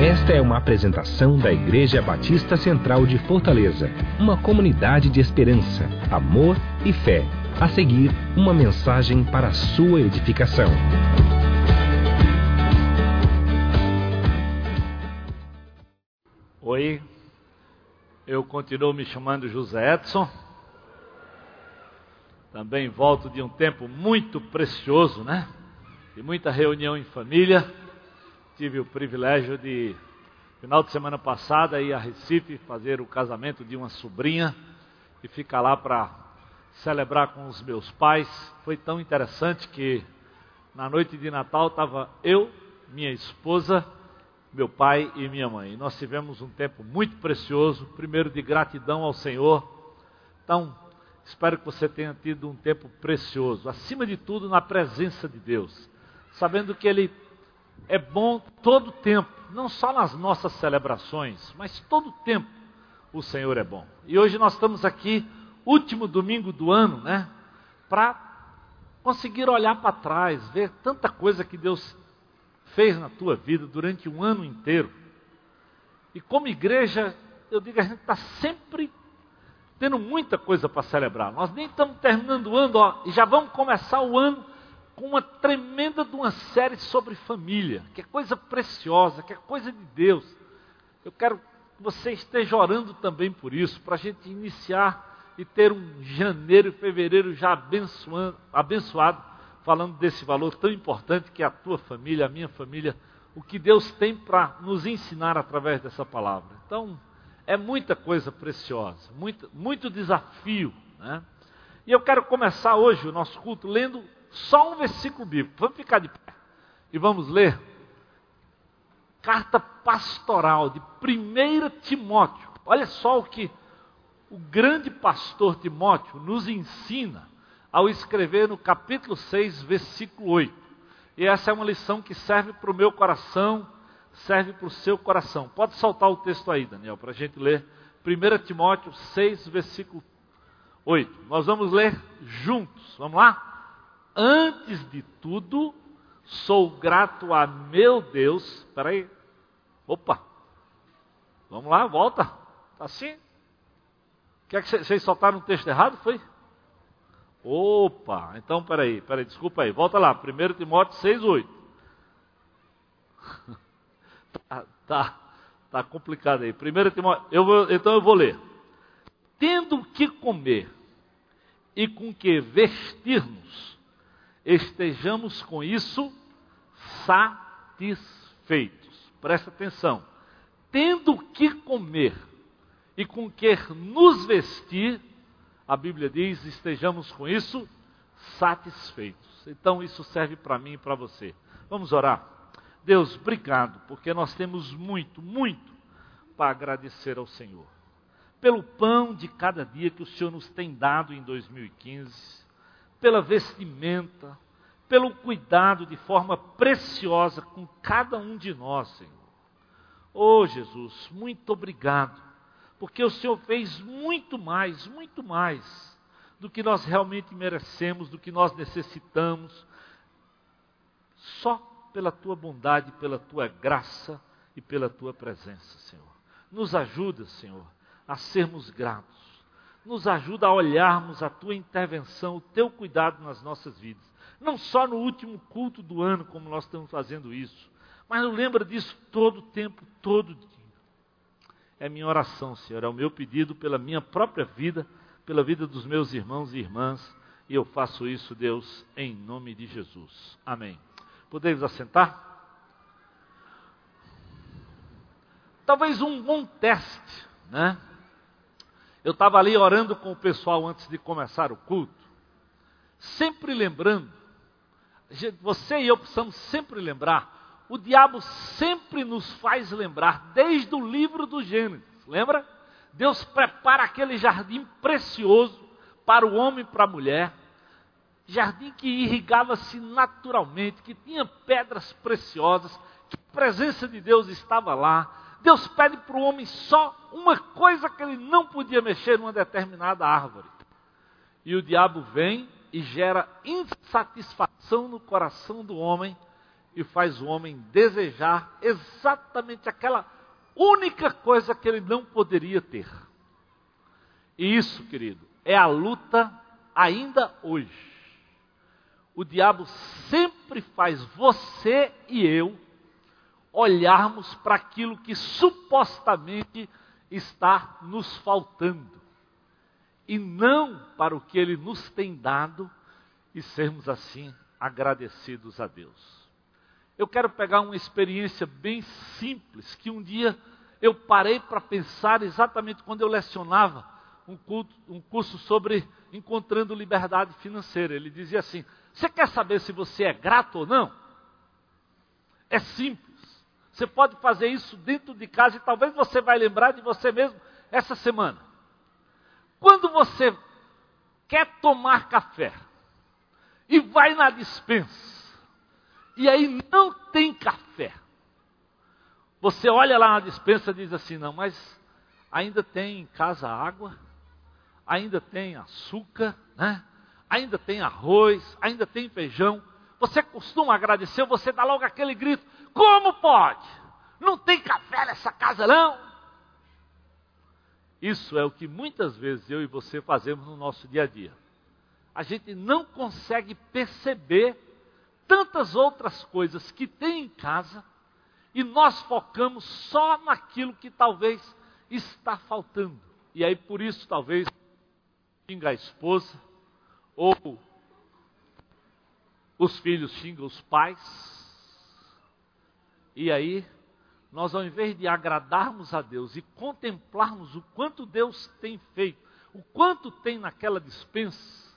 Esta é uma apresentação da Igreja Batista Central de Fortaleza, uma comunidade de esperança, amor e fé. A seguir, uma mensagem para a sua edificação. Oi, eu continuo me chamando José Edson. Também volto de um tempo muito precioso, né? De muita reunião em família tive o privilégio de, final de semana passada, ir a Recife fazer o casamento de uma sobrinha e ficar lá para celebrar com os meus pais. Foi tão interessante que na noite de Natal estava eu, minha esposa, meu pai e minha mãe. Nós tivemos um tempo muito precioso, primeiro de gratidão ao Senhor. Então, espero que você tenha tido um tempo precioso, acima de tudo na presença de Deus, sabendo que Ele é bom todo tempo, não só nas nossas celebrações, mas todo tempo o Senhor é bom. E hoje nós estamos aqui, último domingo do ano, né? Para conseguir olhar para trás, ver tanta coisa que Deus fez na tua vida durante um ano inteiro. E como igreja, eu digo, a gente está sempre tendo muita coisa para celebrar. Nós nem estamos terminando o ano, ó, e já vamos começar o ano com uma tremenda de uma série sobre família, que é coisa preciosa, que é coisa de Deus. Eu quero que você esteja orando também por isso, para a gente iniciar e ter um janeiro e fevereiro já abençoado, falando desse valor tão importante que é a tua família, a minha família, o que Deus tem para nos ensinar através dessa palavra. Então, é muita coisa preciosa, muito, muito desafio. Né? E eu quero começar hoje o nosso culto lendo só um versículo bíblico. Vamos ficar de pé e vamos ler. Carta pastoral de 1 Timóteo. Olha só o que o grande pastor Timóteo nos ensina ao escrever no capítulo 6, versículo 8. E essa é uma lição que serve para o meu coração, serve para o seu coração. Pode soltar o texto aí, Daniel, para a gente ler. 1 Timóteo 6, versículo 8. Nós vamos ler juntos. Vamos lá? Antes de tudo, sou grato a meu Deus. Espera aí. Opa. Vamos lá, volta. Tá assim? Quer que vocês soltaram o texto errado? Foi? Opa, então peraí, peraí, desculpa aí, volta lá, 1 Timóteo 6, 8. tá, tá, tá complicado aí. 1 Timóteo, eu vou, então eu vou ler. Tendo que comer e com que vestir-nos, estejamos com isso satisfeitos. Presta atenção. Tendo o que comer e com que nos vestir, a Bíblia diz, estejamos com isso satisfeitos. Então isso serve para mim e para você. Vamos orar. Deus, obrigado, porque nós temos muito, muito para agradecer ao Senhor. Pelo pão de cada dia que o Senhor nos tem dado em 2015 pela vestimenta, pelo cuidado de forma preciosa com cada um de nós, Senhor. Oh Jesus, muito obrigado, porque o Senhor fez muito mais, muito mais do que nós realmente merecemos, do que nós necessitamos, só pela tua bondade, pela tua graça e pela tua presença, Senhor. Nos ajuda, Senhor, a sermos gratos nos ajuda a olharmos a tua intervenção, o teu cuidado nas nossas vidas. Não só no último culto do ano, como nós estamos fazendo isso, mas nos lembra disso todo o tempo, todo dia. É minha oração, Senhor, é o meu pedido pela minha própria vida, pela vida dos meus irmãos e irmãs, e eu faço isso, Deus, em nome de Jesus. Amém. Podemos assentar? Talvez um bom teste, né? Eu estava ali orando com o pessoal antes de começar o culto, sempre lembrando, você e eu precisamos sempre lembrar, o diabo sempre nos faz lembrar, desde o livro do Gênesis, lembra? Deus prepara aquele jardim precioso para o homem e para a mulher, jardim que irrigava-se naturalmente, que tinha pedras preciosas, que a presença de Deus estava lá, Deus pede para o homem só uma coisa que ele não podia mexer numa determinada árvore. E o diabo vem e gera insatisfação no coração do homem e faz o homem desejar exatamente aquela única coisa que ele não poderia ter. E isso, querido, é a luta ainda hoje. O diabo sempre faz você e eu olharmos para aquilo que supostamente está nos faltando, e não para o que ele nos tem dado e sermos assim agradecidos a Deus. Eu quero pegar uma experiência bem simples que um dia eu parei para pensar exatamente quando eu lecionava um, culto, um curso sobre encontrando liberdade financeira. Ele dizia assim: Você quer saber se você é grato ou não? É simples. Você pode fazer isso dentro de casa e talvez você vai lembrar de você mesmo essa semana. Quando você quer tomar café e vai na dispensa e aí não tem café, você olha lá na dispensa e diz assim: não, mas ainda tem em casa água, ainda tem açúcar, né? ainda tem arroz, ainda tem feijão. Você costuma agradecer, você dá logo aquele grito: como pode? Não tem café nessa casa, não? Isso é o que muitas vezes eu e você fazemos no nosso dia a dia. A gente não consegue perceber tantas outras coisas que tem em casa e nós focamos só naquilo que talvez está faltando. E aí por isso talvez xinga a esposa ou os filhos xingam os pais e aí, nós ao invés de agradarmos a Deus e contemplarmos o quanto Deus tem feito, o quanto tem naquela dispensa,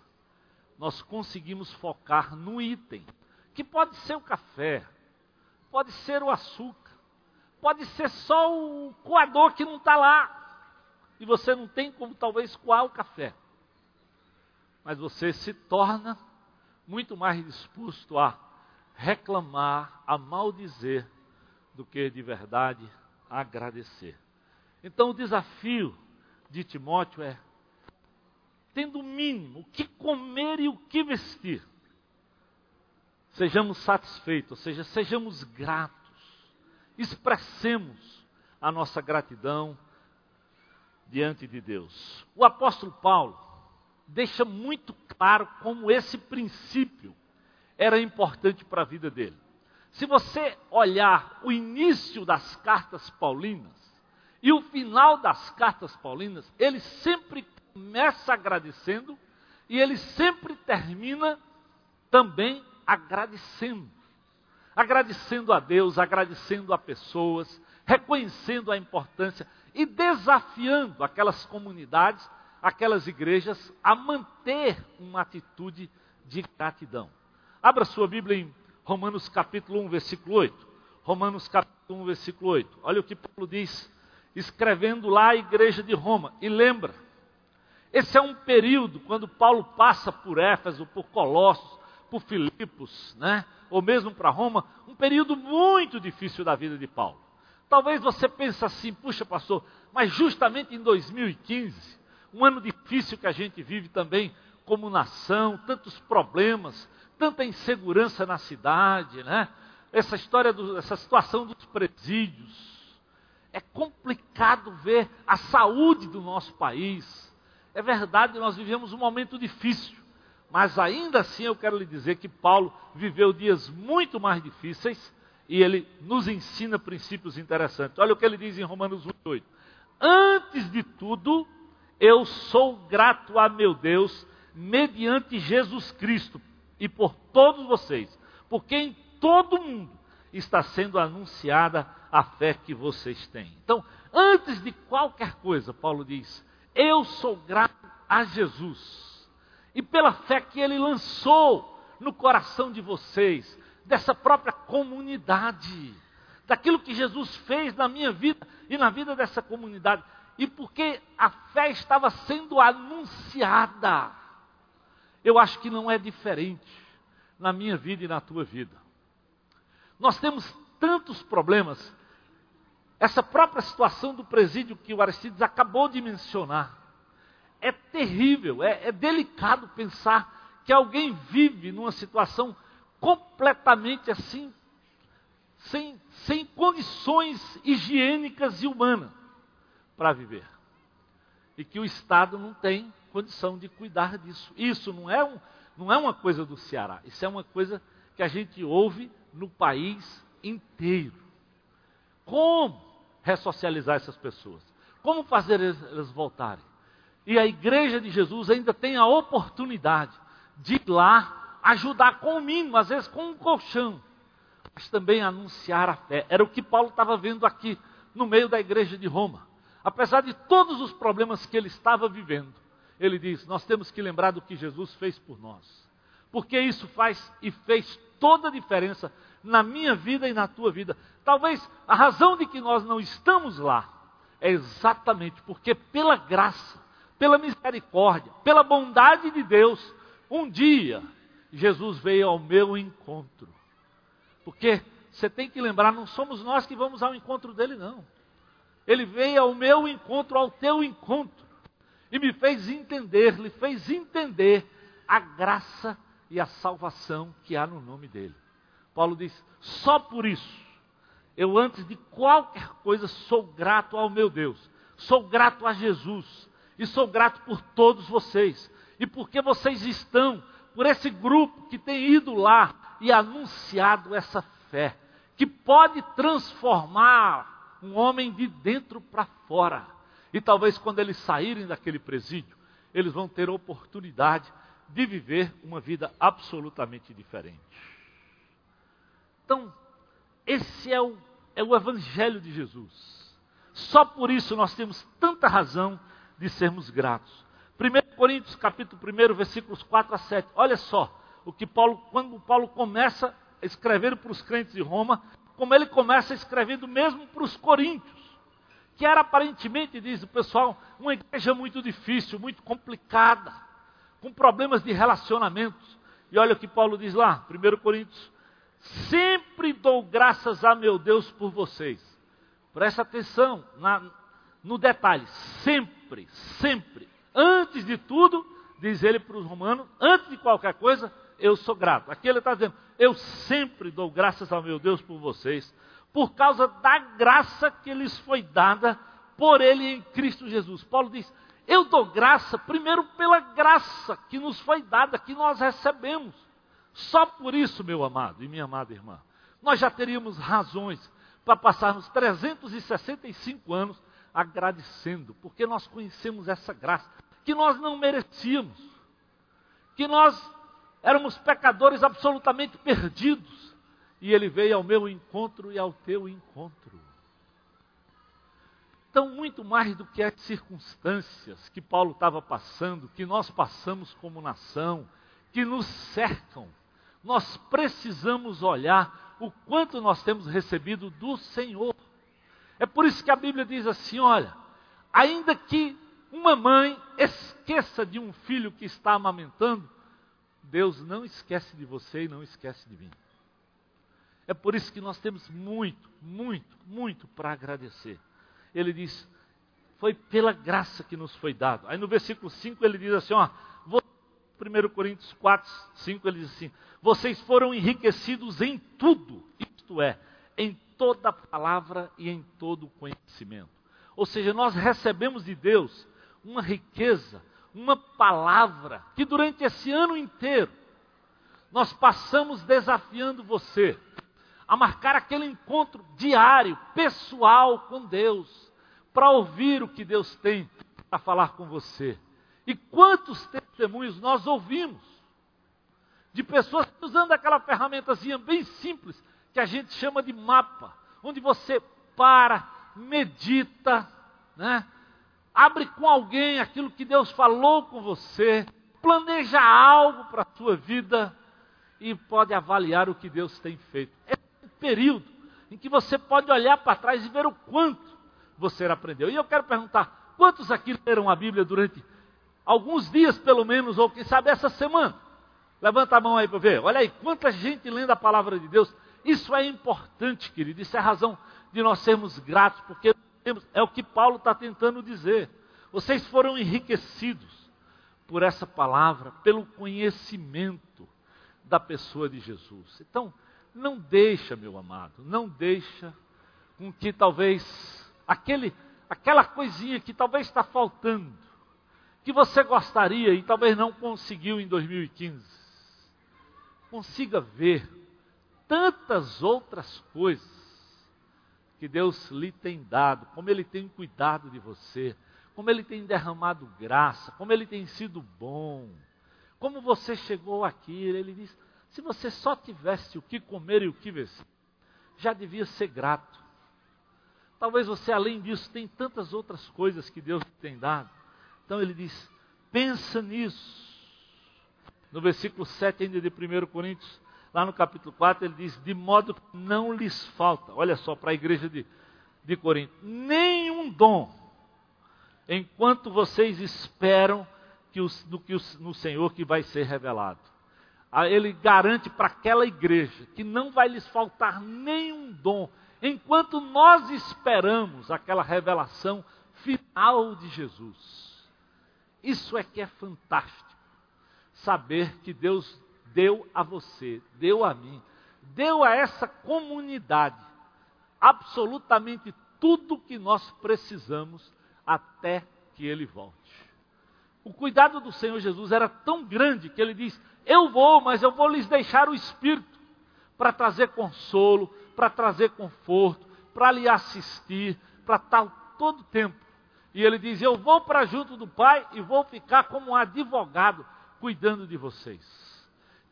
nós conseguimos focar no item, que pode ser o café, pode ser o açúcar, pode ser só o coador que não está lá, e você não tem como talvez coar o café. Mas você se torna muito mais disposto a reclamar, a maldizer do que de verdade agradecer. Então o desafio de Timóteo é, tendo o mínimo, o que comer e o que vestir, sejamos satisfeitos, ou seja, sejamos gratos, expressemos a nossa gratidão diante de Deus. O apóstolo Paulo deixa muito claro como esse princípio era importante para a vida dele. Se você olhar o início das cartas paulinas e o final das cartas paulinas, ele sempre começa agradecendo e ele sempre termina também agradecendo. Agradecendo a Deus, agradecendo a pessoas, reconhecendo a importância e desafiando aquelas comunidades, aquelas igrejas a manter uma atitude de gratidão. Abra sua Bíblia em Romanos capítulo 1, versículo 8. Romanos capítulo 1, versículo 8. Olha o que Paulo diz, escrevendo lá a igreja de Roma. E lembra, esse é um período quando Paulo passa por Éfeso, por Colossos, por Filipos, né? ou mesmo para Roma, um período muito difícil da vida de Paulo. Talvez você pense assim, puxa pastor, mas justamente em 2015, um ano difícil que a gente vive também como nação, tantos problemas, tanta insegurança na cidade, né? Essa história, do, essa situação dos presídios. É complicado ver a saúde do nosso país. É verdade, nós vivemos um momento difícil. Mas ainda assim eu quero lhe dizer que Paulo viveu dias muito mais difíceis e ele nos ensina princípios interessantes. Olha o que ele diz em Romanos 8. Antes de tudo, eu sou grato a meu Deus mediante Jesus Cristo e por todos vocês, porque em todo mundo está sendo anunciada a fé que vocês têm. Então, antes de qualquer coisa, Paulo diz: Eu sou grato a Jesus e pela fé que ele lançou no coração de vocês, dessa própria comunidade, daquilo que Jesus fez na minha vida e na vida dessa comunidade, e porque a fé estava sendo anunciada. Eu acho que não é diferente na minha vida e na tua vida. Nós temos tantos problemas. Essa própria situação do presídio que o Aristides acabou de mencionar é terrível, é, é delicado pensar que alguém vive numa situação completamente assim sem, sem condições higiênicas e humanas para viver. E que o Estado não tem condição de cuidar disso. Isso não é, um, não é uma coisa do Ceará, isso é uma coisa que a gente ouve no país inteiro. Como ressocializar essas pessoas? Como fazer elas voltarem? E a igreja de Jesus ainda tem a oportunidade de ir lá ajudar com o mínimo, às vezes com um colchão, mas também anunciar a fé. Era o que Paulo estava vendo aqui no meio da igreja de Roma. Apesar de todos os problemas que ele estava vivendo, ele diz: Nós temos que lembrar do que Jesus fez por nós. Porque isso faz e fez toda a diferença na minha vida e na tua vida. Talvez a razão de que nós não estamos lá é exatamente porque, pela graça, pela misericórdia, pela bondade de Deus, um dia Jesus veio ao meu encontro. Porque você tem que lembrar, não somos nós que vamos ao encontro dele, não. Ele veio ao meu encontro, ao teu encontro, e me fez entender, lhe fez entender a graça e a salvação que há no nome dele. Paulo diz: só por isso, eu antes de qualquer coisa sou grato ao meu Deus, sou grato a Jesus, e sou grato por todos vocês, e porque vocês estão, por esse grupo que tem ido lá e anunciado essa fé, que pode transformar um homem de dentro para fora. E talvez quando eles saírem daquele presídio, eles vão ter oportunidade de viver uma vida absolutamente diferente. Então, esse é o, é o Evangelho de Jesus. Só por isso nós temos tanta razão de sermos gratos. 1 Coríntios capítulo 1, versículos 4 a 7. Olha só o que Paulo, quando Paulo começa a escrever para os crentes de Roma, como ele começa escrevendo mesmo para os coríntios, que era aparentemente, diz o pessoal, uma igreja muito difícil, muito complicada, com problemas de relacionamentos. E olha o que Paulo diz lá, 1 Coríntios Sempre dou graças a meu Deus por vocês. Presta atenção na, no detalhe. Sempre, sempre. Antes de tudo, diz ele para os romanos, antes de qualquer coisa, eu sou grato. Aqui ele está dizendo, eu sempre dou graças ao meu Deus por vocês, por causa da graça que lhes foi dada por ele em Cristo Jesus. Paulo diz, eu dou graça primeiro pela graça que nos foi dada, que nós recebemos. Só por isso, meu amado e minha amada irmã, nós já teríamos razões para passarmos 365 anos agradecendo, porque nós conhecemos essa graça que nós não merecíamos, que nós éramos pecadores absolutamente perdidos, e Ele veio ao meu encontro e ao teu encontro. Então, muito mais do que as circunstâncias que Paulo estava passando, que nós passamos como nação, que nos cercam, nós precisamos olhar o quanto nós temos recebido do Senhor. É por isso que a Bíblia diz assim: olha, ainda que uma mãe esqueça de um filho que está amamentando, Deus não esquece de você e não esquece de mim. É por isso que nós temos muito, muito, muito para agradecer. Ele diz: foi pela graça que nos foi dado. Aí no versículo 5 ele diz assim: ó, 1 Coríntios 4, 5 ele diz assim: vocês foram enriquecidos em tudo, isto é, em toda palavra e em todo conhecimento. Ou seja, nós recebemos de Deus uma riqueza, uma palavra que durante esse ano inteiro nós passamos desafiando você a marcar aquele encontro diário, pessoal com Deus, para ouvir o que Deus tem para falar com você. E quantos testemunhos nós ouvimos de pessoas usando aquela ferramentazinha bem simples que a gente chama de mapa, onde você para, medita, né? Abre com alguém aquilo que Deus falou com você, planeja algo para a sua vida e pode avaliar o que Deus tem feito. É um período em que você pode olhar para trás e ver o quanto você aprendeu. E eu quero perguntar: quantos aqui leram a Bíblia durante alguns dias, pelo menos, ou quem sabe essa semana? Levanta a mão aí para ver. Olha aí, quanta gente lendo a palavra de Deus. Isso é importante, querido. Isso é razão de nós sermos gratos, porque é o que Paulo está tentando dizer. Vocês foram enriquecidos por essa palavra, pelo conhecimento da pessoa de Jesus. Então, Não deixa, meu amado, não deixa com que talvez aquele, aquela coisinha que talvez está faltando, que você gostaria e talvez não conseguiu em 2015, consiga ver tantas outras coisas que Deus lhe tem dado, como Ele tem cuidado de você, como Ele tem derramado graça, como Ele tem sido bom, como você chegou aqui. Ele diz: se você só tivesse o que comer e o que vestir, já devia ser grato. Talvez você, além disso, tem tantas outras coisas que Deus tem dado. Então ele diz: pensa nisso. No versículo 7 ainda de 1 Coríntios, lá no capítulo 4, ele diz: De modo que não lhes falta, olha só, para a igreja de, de Corinto, nenhum dom, enquanto vocês esperam que os, do que os, no Senhor que vai ser revelado. Ele garante para aquela igreja que não vai lhes faltar nenhum dom, enquanto nós esperamos aquela revelação final de Jesus. Isso é que é fantástico. Saber que Deus deu a você, deu a mim, deu a essa comunidade absolutamente tudo que nós precisamos até que ele volte. O cuidado do Senhor Jesus era tão grande que ele diz: Eu vou, mas eu vou lhes deixar o Espírito para trazer consolo, para trazer conforto, para lhe assistir, para estar todo tempo. E ele diz: Eu vou para junto do Pai e vou ficar como um advogado cuidando de vocês.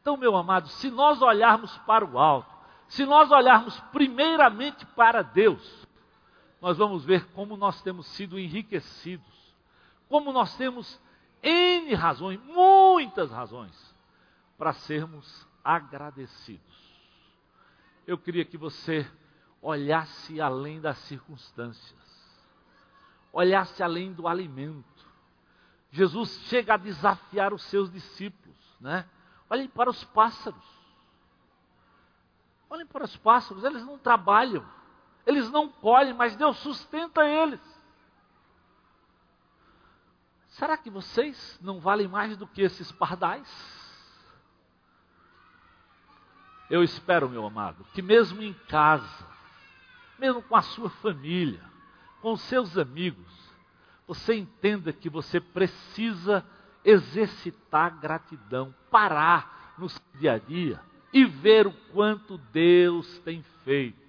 Então, meu amado, se nós olharmos para o alto, se nós olharmos primeiramente para Deus, nós vamos ver como nós temos sido enriquecidos, como nós temos N razões, muitas razões, para sermos agradecidos. Eu queria que você olhasse além das circunstâncias, olhasse além do alimento. Jesus chega a desafiar os seus discípulos, né? Olhem para os pássaros. Olhem para os pássaros, eles não trabalham, eles não colhem, mas Deus sustenta eles. Será que vocês não valem mais do que esses pardais? Eu espero, meu amado, que mesmo em casa, mesmo com a sua família, com os seus amigos, você entenda que você precisa exercitar gratidão, parar no dia a dia e ver o quanto Deus tem feito,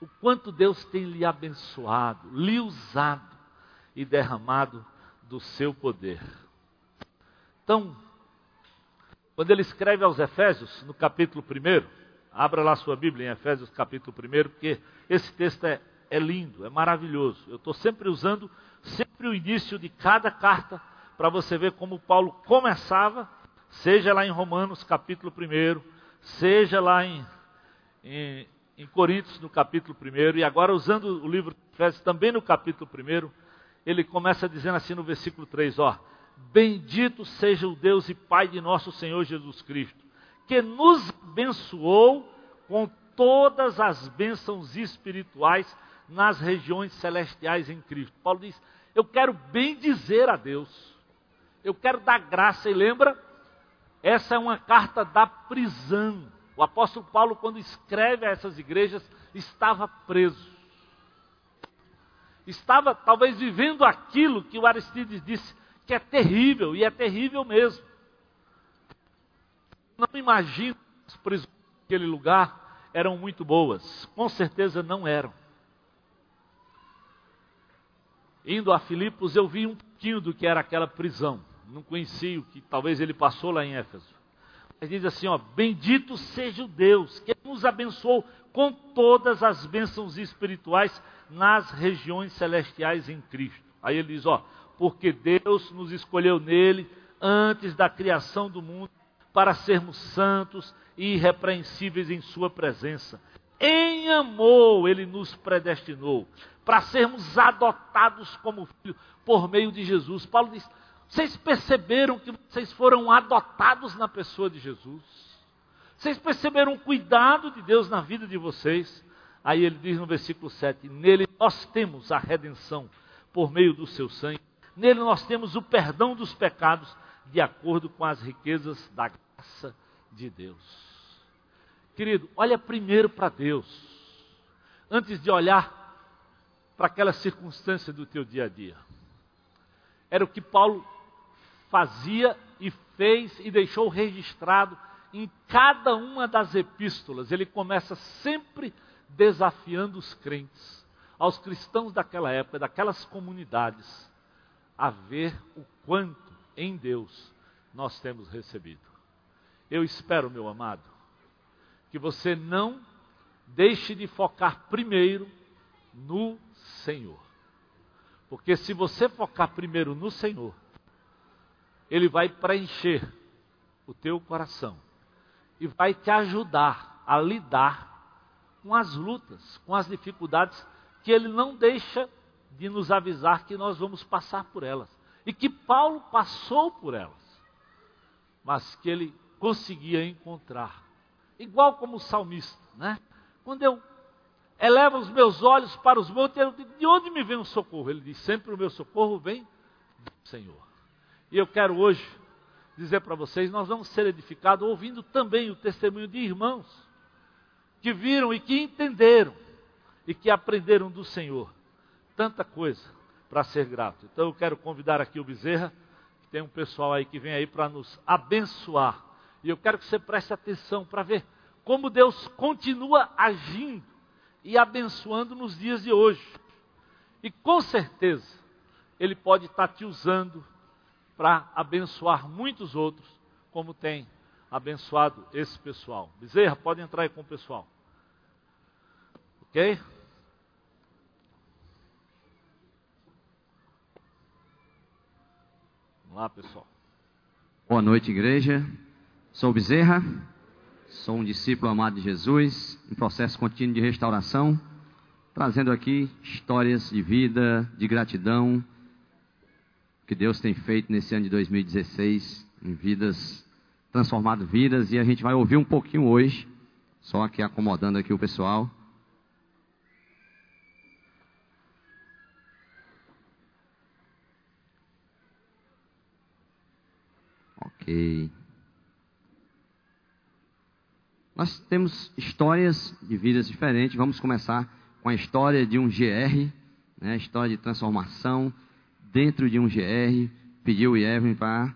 o quanto Deus tem lhe abençoado, lhe usado e derramado do seu poder. Então, quando ele escreve aos Efésios, no capítulo 1, abra lá sua Bíblia em Efésios capítulo 1, porque esse texto é, é lindo, é maravilhoso. Eu estou sempre usando, sempre o início de cada carta para você ver como Paulo começava, seja lá em Romanos capítulo 1, seja lá em, em, em Coríntios no capítulo 1, e agora usando o livro de Efésios também no capítulo 1, ele começa dizendo assim no versículo 3, ó, Bendito seja o Deus e Pai de nosso Senhor Jesus Cristo, que nos abençoou com todas as bênçãos espirituais nas regiões celestiais em Cristo. Paulo diz: Eu quero bem dizer a Deus eu quero dar graça. E lembra? Essa é uma carta da prisão. O apóstolo Paulo, quando escreve a essas igrejas, estava preso. Estava talvez vivendo aquilo que o Aristides disse que é terrível, e é terrível mesmo. Não imagino que as prisões naquele lugar eram muito boas. Com certeza não eram. Indo a Filipos, eu vi um pouquinho do que era aquela prisão não conheci o que talvez ele passou lá em Éfeso. Mas diz assim, ó, bendito seja o Deus que nos abençoou com todas as bênçãos espirituais nas regiões celestiais em Cristo. Aí ele diz, ó, porque Deus nos escolheu nele antes da criação do mundo para sermos santos e irrepreensíveis em sua presença. Em amor ele nos predestinou para sermos adotados como filhos por meio de Jesus. Paulo diz: vocês perceberam que vocês foram adotados na pessoa de Jesus? Vocês perceberam o cuidado de Deus na vida de vocês? Aí ele diz no versículo 7: Nele nós temos a redenção por meio do seu sangue. Nele nós temos o perdão dos pecados de acordo com as riquezas da graça de Deus. Querido, olha primeiro para Deus, antes de olhar para aquela circunstância do teu dia a dia. Era o que Paulo fazia e fez e deixou registrado em cada uma das epístolas. Ele começa sempre desafiando os crentes, aos cristãos daquela época, daquelas comunidades, a ver o quanto em Deus nós temos recebido. Eu espero, meu amado, que você não deixe de focar primeiro no Senhor. Porque se você focar primeiro no Senhor, Ele vai preencher o teu coração e vai te ajudar a lidar com as lutas, com as dificuldades que Ele não deixa de nos avisar que nós vamos passar por elas. E que Paulo passou por elas, mas que ele conseguia encontrar. Igual como o salmista, né? Quando eu eleva os meus olhos para os montes, eu digo, de onde me vem o socorro? Ele diz, sempre o meu socorro vem do Senhor. E eu quero hoje dizer para vocês, nós vamos ser edificados ouvindo também o testemunho de irmãos que viram e que entenderam e que aprenderam do Senhor tanta coisa para ser grato. Então eu quero convidar aqui o Bezerra, que tem um pessoal aí que vem aí para nos abençoar. E eu quero que você preste atenção para ver como Deus continua agindo e abençoando nos dias de hoje. E com certeza, Ele pode estar te usando para abençoar muitos outros, como tem abençoado esse pessoal. Bezerra, pode entrar aí com o pessoal. Ok? Vamos lá, pessoal. Boa noite, igreja. Sou Bezerra. Sou um discípulo amado de Jesus, em processo contínuo de restauração, trazendo aqui histórias de vida, de gratidão, que Deus tem feito nesse ano de 2016, em vidas, transformado vidas, e a gente vai ouvir um pouquinho hoje, só aqui acomodando aqui o pessoal. Ok. Nós temos histórias de vidas diferentes. Vamos começar com a história de um GR, né, história de transformação dentro de um GR. Pediu o Evelyn para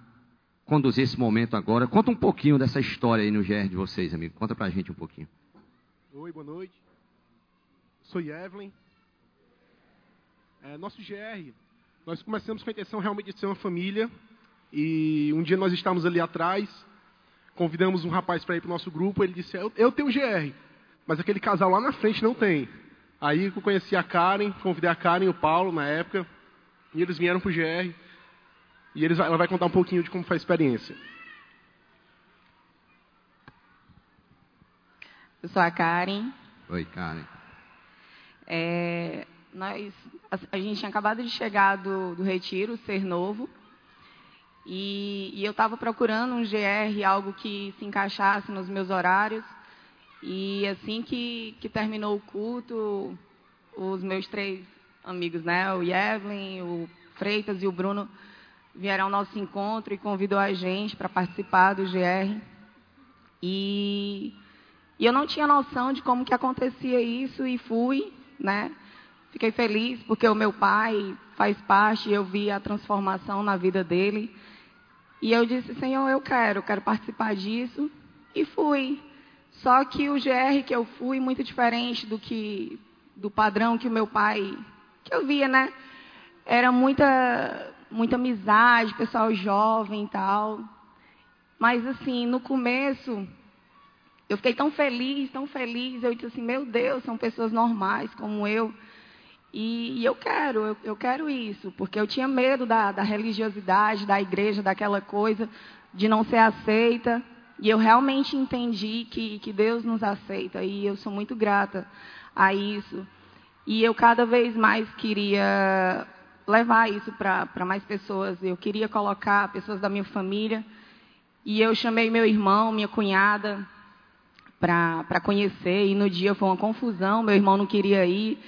conduzir esse momento agora. Conta um pouquinho dessa história aí no GR de vocês, amigo. Conta para a gente um pouquinho. Oi, boa noite. Sou Evelyn. É, nosso GR, nós começamos com a intenção realmente de ser uma família. E um dia nós estávamos ali atrás convidamos um rapaz para ir para o nosso grupo, ele disse, eu, eu tenho GR, mas aquele casal lá na frente não tem. Aí eu conheci a Karen, convidei a Karen e o Paulo na época, e eles vieram para o GR, e eles, ela vai contar um pouquinho de como foi a experiência. Eu sou a Karen. Oi, Karen. É, nós, a, a, gente tinha acabado de chegar do, do retiro, Ser Novo, e, e eu estava procurando um GR, algo que se encaixasse nos meus horários. E assim que, que terminou o culto, os meus três amigos, né, o Evelyn, o Freitas e o Bruno, vieram ao nosso encontro e convidou a gente para participar do GR. E, e, eu não tinha noção de como que acontecia isso e fui, né? Fiquei feliz porque o meu pai faz parte, eu vi a transformação na vida dele. E eu disse, Senhor, eu quero, quero participar disso. E fui. Só que o GR que eu fui, muito diferente do que do padrão que o meu pai, que eu via, né? Era muita, muita amizade, pessoal jovem e tal. Mas assim, no começo, eu fiquei tão feliz, tão feliz. Eu disse assim, meu Deus, são pessoas normais como eu. E, e eu quero, eu, eu, quero isso, porque eu tinha medo da, da religiosidade, da igreja, daquela coisa, de não ser aceita. E eu realmente entendi que, que Deus nos aceita, e eu sou muito grata a isso. E eu cada vez mais queria levar isso para mais pessoas. Eu queria colocar pessoas da minha família. E eu chamei meu irmão, minha cunhada, para conhecer. E no dia foi uma confusão, meu irmão não queria ir.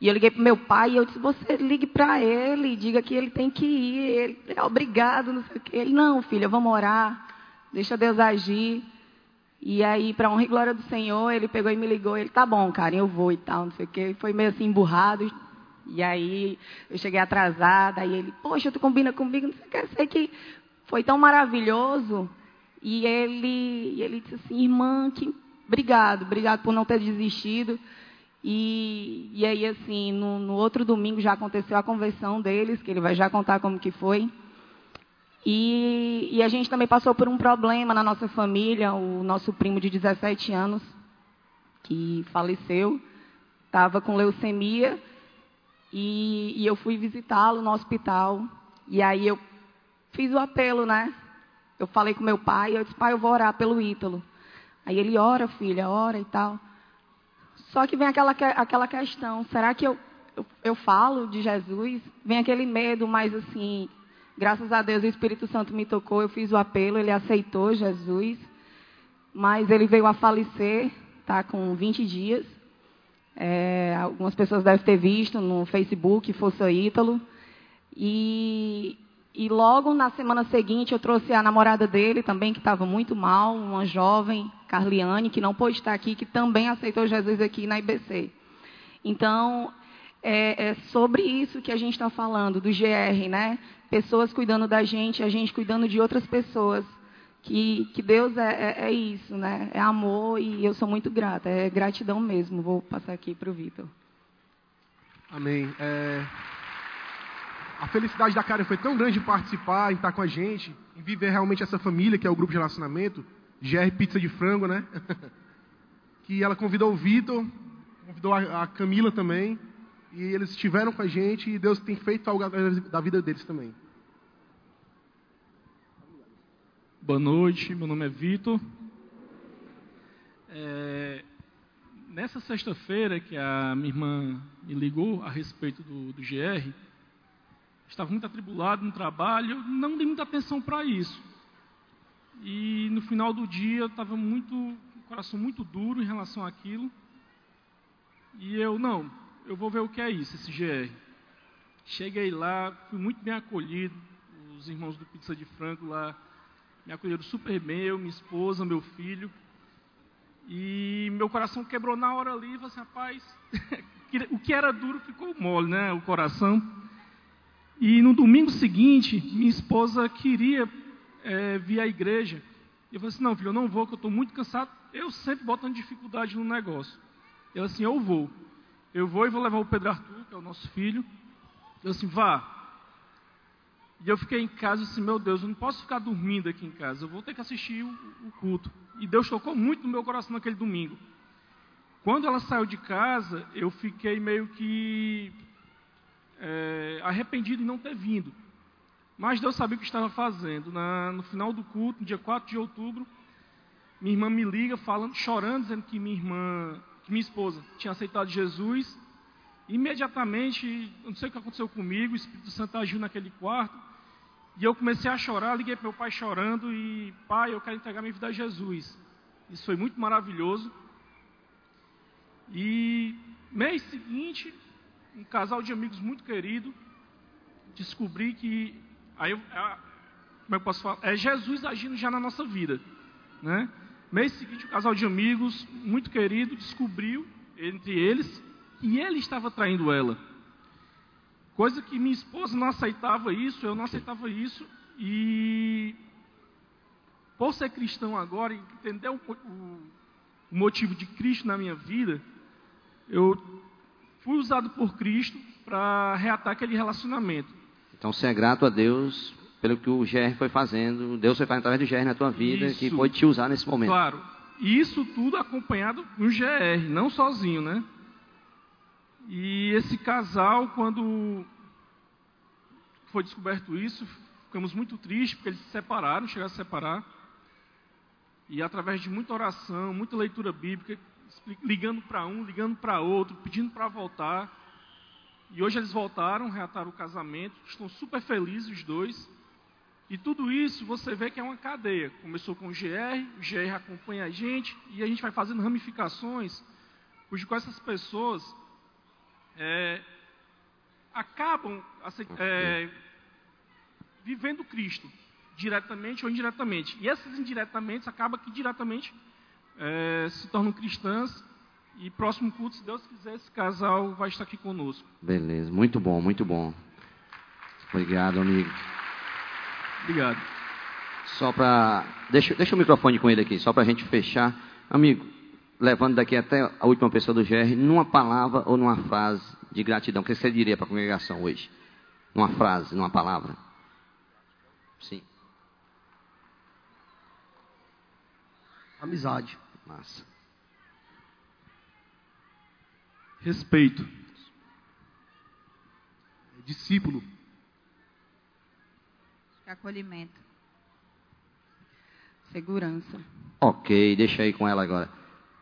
E eu liguei para meu pai e eu disse, você ligue para ele, diga que ele tem que ir, ele é obrigado, não sei o quê. Ele, não, filha, vamos orar, deixa Deus agir. E aí, para honra e glória do Senhor, ele pegou e me ligou. Ele, tá bom, cara, eu vou e tal, não sei o quê. Foi meio assim, emburrado. E aí, eu cheguei atrasada. Aí ele, poxa, tu combina comigo? Não sei o que. Sei que foi tão maravilhoso. E ele, ele disse assim, irmã, que obrigado, obrigado por não ter desistido. E, e aí, assim, no, no outro domingo já aconteceu a conversão deles, que ele vai já contar como que foi. E, e, a gente também passou por um problema na nossa família. O nosso primo de 17 anos, que faleceu, estava com leucemia. E, e eu fui visitá-lo no hospital. E aí eu fiz o apelo, né? Eu falei com meu pai. Eu disse, pai, eu vou orar pelo Ítalo. Aí ele ora, filha, ora e tal. Só que vem aquela, aquela questão: será que eu, eu, eu falo de Jesus? Vem aquele medo, mas assim, Graças a Deus o Espírito Santo me tocou, eu fiz o apelo, ele aceitou Jesus, mas ele veio a falecer, tá com 20 dias. É, algumas pessoas devem ter visto no Facebook, Força Ítalo. E, e logo na semana seguinte eu trouxe a namorada dele também, que estava muito mal, uma jovem, Carliane, que não pôde estar aqui, que também aceitou Jesus aqui na IBC. Então, é, é sobre isso que a gente está falando, do GR, né? Pessoas cuidando da gente, a gente cuidando de outras pessoas. Que, que Deus é, é, é isso, né? É amor e eu sou muito grata, é gratidão mesmo. Vou passar aqui para o Vitor. Amém. É... A felicidade da Karen foi tão grande em participar, em estar com a gente, em viver realmente essa família que é o grupo de relacionamento, GR Pizza de Frango, né? que ela convidou o Vitor, convidou a, a Camila também, e eles estiveram com a gente e Deus tem feito algo da vida deles também. Boa noite, meu nome é Vitor. É, nessa sexta-feira que a minha irmã me ligou a respeito do, do GR, estava muito atribulado no trabalho, não dei muita atenção para isso. E no final do dia eu estava muito, o coração muito duro em relação àquilo. E eu, não, eu vou ver o que é isso, esse GR. Cheguei lá, fui muito bem acolhido, os irmãos do Pizza de Franco lá me acolheram super bem, eu, minha esposa, meu filho. E meu coração quebrou na hora ali, falei assim, rapaz, o que era duro ficou mole, né, o coração. E no domingo seguinte, minha esposa queria é, vir à igreja. E eu falei assim, não, filho, eu não vou, que eu estou muito cansado. Eu sempre botando dificuldade no negócio. Ela assim, eu vou. Eu vou e vou levar o Pedro Arthur, que é o nosso filho. Eu assim, vá. E eu fiquei em casa e disse, meu Deus, eu não posso ficar dormindo aqui em casa. Eu vou ter que assistir o, o culto. E Deus tocou muito no meu coração naquele domingo. Quando ela saiu de casa, eu fiquei meio que é, arrependido em não ter vindo. Mas Deus sabia o que estava fazendo. Na, no final do culto, no dia 4 de outubro, minha irmã me liga, falando, chorando, dizendo que minha irmã minha esposa tinha aceitado Jesus. Imediatamente, não sei o que aconteceu comigo, o Espírito Santo agiu naquele quarto. E eu comecei a chorar, liguei para meu pai chorando e, pai, eu quero entregar minha vida a Jesus. Isso foi muito maravilhoso. E mês seguinte, um casal de amigos muito querido, descobri que aí como eu posso falar, é Jesus agindo já na nossa vida, né? Mês seguinte, um casal de amigos, muito querido, descobriu, entre eles, que ele estava traindo ela. Coisa que minha esposa não aceitava isso, eu não aceitava isso. E por ser cristão agora, entender o, o, o motivo de Cristo na minha vida, eu fui usado por Cristo para reatar aquele relacionamento. Então você é grato a Deus pelo que o GR foi fazendo, Deus foi fazendo através do GR na tua vida, isso, que pode te usar nesse momento. Claro, e isso tudo acompanhado do GR, não sozinho, né? E esse casal, quando foi descoberto isso, ficamos muito tristes, porque eles se separaram, chegaram a se separar. E através de muita oração, muita leitura bíblica, ligando para um, ligando para outro, pedindo para voltar. E hoje eles voltaram, reataram o casamento, estão super felizes os dois. E tudo isso você vê que é uma cadeia. Começou com o GR, o GR acompanha a gente e a gente vai fazendo ramificações, cujo com essas pessoas é, acabam assim, é, vivendo Cristo, diretamente ou indiretamente. E essas indiretamente acaba que diretamente é, se tornam cristãs. E próximo culto, se Deus quiser, esse casal vai estar aqui conosco. Beleza, muito bom, muito bom. Obrigado, amigo. Obrigado. Só para. Deixa, deixa o microfone com ele aqui, só para a gente fechar. Amigo, levando daqui até a última pessoa do GR, numa palavra ou numa frase de gratidão, o que você diria para a congregação hoje? Numa frase, numa palavra? Sim. Amizade. Massa. Respeito. Discípulo. Acolhimento. Segurança. Ok, deixa aí com ela agora.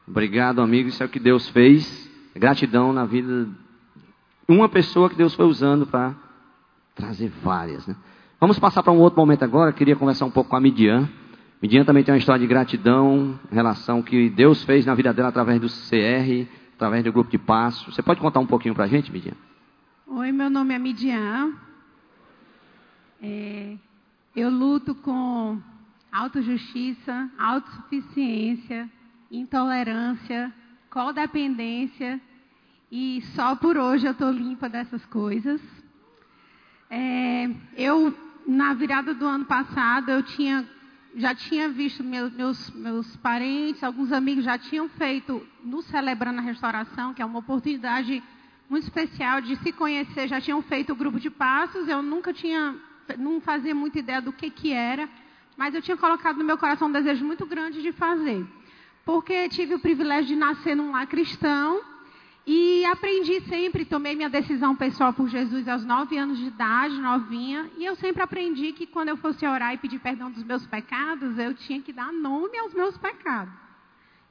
Obrigado, amigo. Isso é o que Deus fez. Gratidão na vida. Uma pessoa que Deus foi usando para trazer várias. Né? Vamos passar para um outro momento agora. Eu queria conversar um pouco com a Midian. Midian também tem uma história de gratidão, relação que Deus fez na vida dela através do CR, através do grupo de passo. Você pode contar um pouquinho para a gente, Midian? Oi, meu nome é Midian. É, eu luto com autojustiça, autossuficiência, intolerância, codependência e só por hoje eu estou limpa dessas coisas. É, eu, na virada do ano passado, eu tinha, já tinha visto meus, meus, meus parentes, alguns amigos já tinham feito no Celebrando a Restauração, que é uma oportunidade muito especial de se conhecer, já tinham feito o grupo de passos, eu nunca tinha, não fazia muita ideia do que, que era, mas eu tinha colocado no meu coração um desejo muito grande de fazer. Porque tive o privilégio de nascer num lar cristão, e aprendi sempre, tomei minha decisão pessoal por Jesus aos nove anos de idade, novinha. E eu sempre aprendi que quando eu fosse orar e pedir perdão dos meus pecados, eu tinha que dar nome aos meus pecados.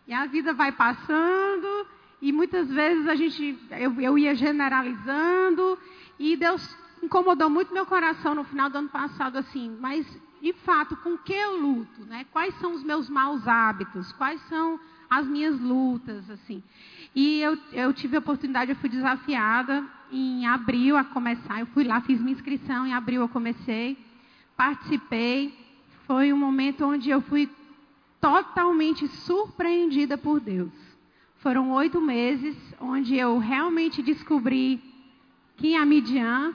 E a vida vai passando, e muitas vezes a gente, eu, eu ia generalizando, e Deus incomodou muito meu coração no final do ano passado, assim, mas de fato, com que eu luto? Né? Quais são os meus maus hábitos? Quais são as minhas lutas? assim? E eu, eu tive a oportunidade, eu fui desafiada em abril a começar. Eu fui lá, fiz minha inscrição, em abril eu comecei, participei. Foi um momento onde eu fui totalmente surpreendida por Deus. Foram oito meses onde eu realmente descobri quem é a Midian,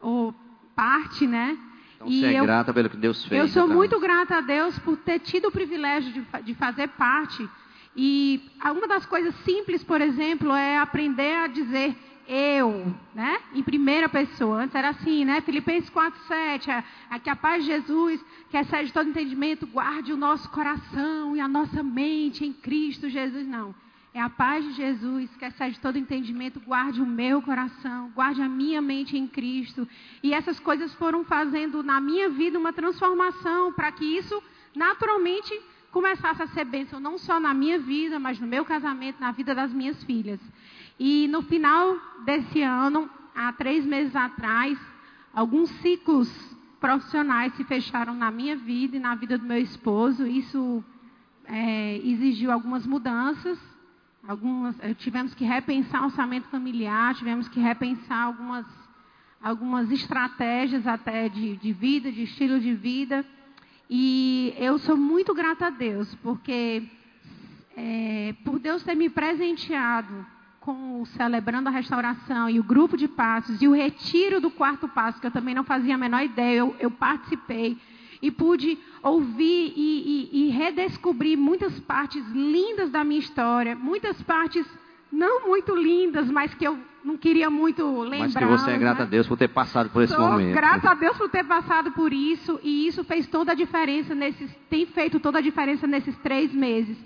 ou parte, né? Então e você é eu, grata pelo que Deus fez. Eu sou muito grata a Deus por ter tido o privilégio de, de fazer parte e uma das coisas simples, por exemplo, é aprender a dizer eu, né? Em primeira pessoa. Antes era assim, né? Filipenses 4:7, é, é que a paz de Jesus, que excede todo entendimento, guarde o nosso coração e a nossa mente em Cristo Jesus. Não. É a paz de Jesus, que excede todo entendimento, guarde o meu coração, guarde a minha mente em Cristo. E essas coisas foram fazendo na minha vida uma transformação para que isso naturalmente começasse a ser bênção não só na minha vida, mas no meu casamento, na vida das minhas filhas. E no final desse ano, há três meses atrás, alguns ciclos profissionais se fecharam na minha vida e na vida do meu esposo. Isso é, exigiu algumas mudanças. Algumas, eh, tivemos que repensar o orçamento familiar, tivemos que repensar algumas, algumas estratégias até de, de vida, de estilo de vida. E eu sou muito grata a Deus, porque é, por Deus ter me presenteado com o Celebrando a Restauração e o grupo de passos e o retiro do quarto passo, que eu também não fazia a menor ideia, eu, eu participei e pude ouvir e, e, e redescobrir muitas partes lindas da minha história, muitas partes não muito lindas, mas que eu não queria muito lembrar. Mas que você é grata né? a Deus por ter passado por esse Sou momento. Grata a Deus por ter passado por isso e isso fez toda a diferença nesses, tem feito toda a diferença nesses três meses.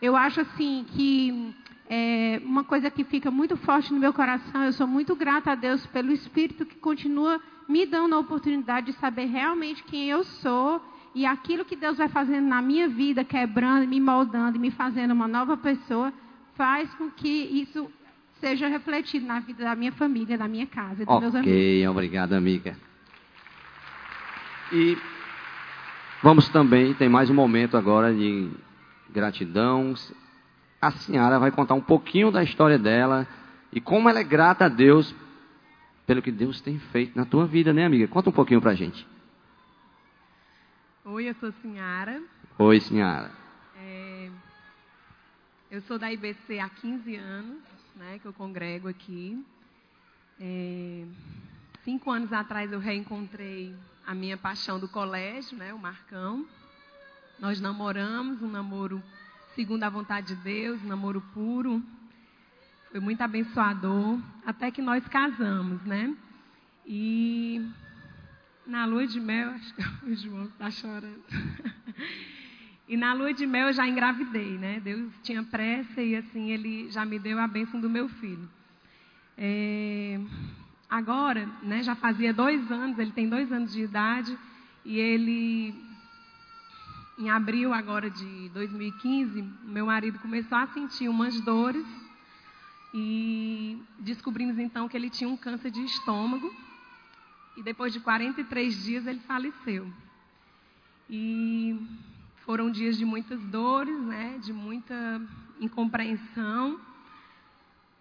Eu acho assim que é, uma coisa que fica muito forte no meu coração, eu sou muito grata a Deus pelo Espírito que continua me dando a oportunidade de saber realmente quem eu sou e aquilo que Deus vai fazendo na minha vida, quebrando, me moldando e me fazendo uma nova pessoa faz com que isso seja refletido na vida da minha família, da minha casa, dos okay, meus amigos. Ok, obrigado, amiga. E vamos também, tem mais um momento agora de gratidão. A senhora vai contar um pouquinho da história dela e como ela é grata a Deus pelo que Deus tem feito na tua vida, né, amiga? Conta um pouquinho pra gente. Oi, eu sou a Sinhara. Oi, Sinhara. É, Eu sou da IBC há 15 anos, né, que eu congrego aqui. É, cinco anos atrás eu reencontrei a minha paixão do colégio, né, o Marcão. Nós namoramos, um namoro segundo a vontade de Deus, namoro puro. Foi muito abençoador, até que nós casamos, né? E na lua de mel, acho que o João está chorando. e na lua de mel eu já engravidei, né? Deus tinha pressa e assim ele já me deu a bênção do meu filho. É, agora, né, já fazia dois anos, ele tem dois anos de idade e ele, em abril agora de 2015, meu marido começou a sentir umas dores e descobrimos então que ele tinha um câncer de estômago e depois de 43 dias ele faleceu. E foram dias de muitas dores, né, de muita incompreensão.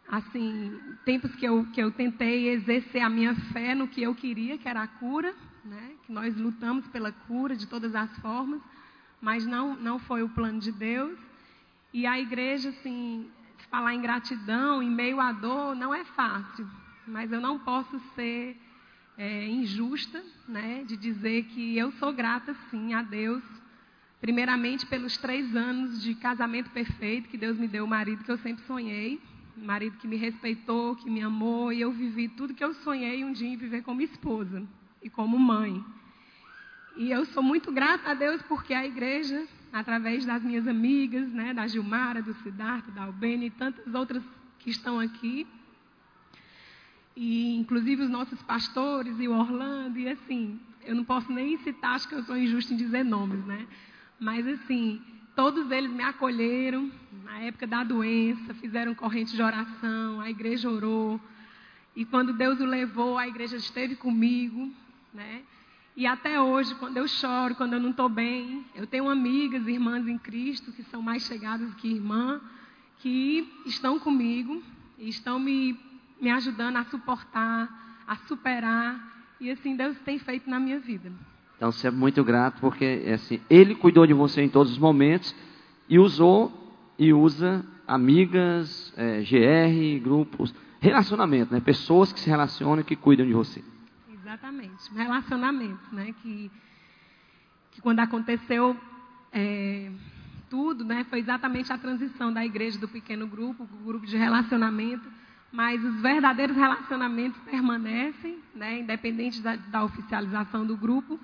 Assim, tempos que eu, que eu tentei exercer a minha fé no que eu queria, que era a cura, né, que nós lutamos pela cura de todas as formas, mas não, não foi o plano de Deus. E a igreja, assim, falar em gratidão, em meio à dor, não é fácil, mas eu não posso ser é, injusta, né, de dizer que eu sou grata, sim, a Deus, primeiramente pelos três anos de casamento perfeito que Deus me deu, o marido que eu sempre sonhei, um marido que me respeitou, que me amou, e eu vivi tudo que eu sonhei um dia em viver como esposa e como mãe. E eu sou muito grata a Deus porque a igreja, através das minhas amigas, né, da Gilmara, do Siddhartha, da Albene e tantas outras que estão aqui, e inclusive os nossos pastores e o Orlando, e assim, eu não posso nem citar, acho que eu sou injusta em dizer nomes, né? Mas assim, todos eles me acolheram na época da doença, fizeram corrente de oração, a igreja orou. E quando Deus o levou, a igreja esteve comigo, né? E até hoje, quando eu choro, quando eu não estou bem, eu tenho amigas, irmãs em Cristo, que são mais chegadas que irmã, que estão comigo e estão me me ajudando a suportar, a superar. E assim Deus tem feito na minha vida. Então você é muito grato porque assim, Ele cuidou de você em todos os momentos e usou e usa amigas, é, GR, grupos, relacionamento, né? Pessoas que se relacionam e que cuidam de você. Exatamente, relacionamento, né? Que, que quando aconteceu é, tudo, né? Foi exatamente a transição da igreja do pequeno grupo, o grupo de relacionamento mas os verdadeiros relacionamentos permanecem, né, independente da, da, oficialização do grupo,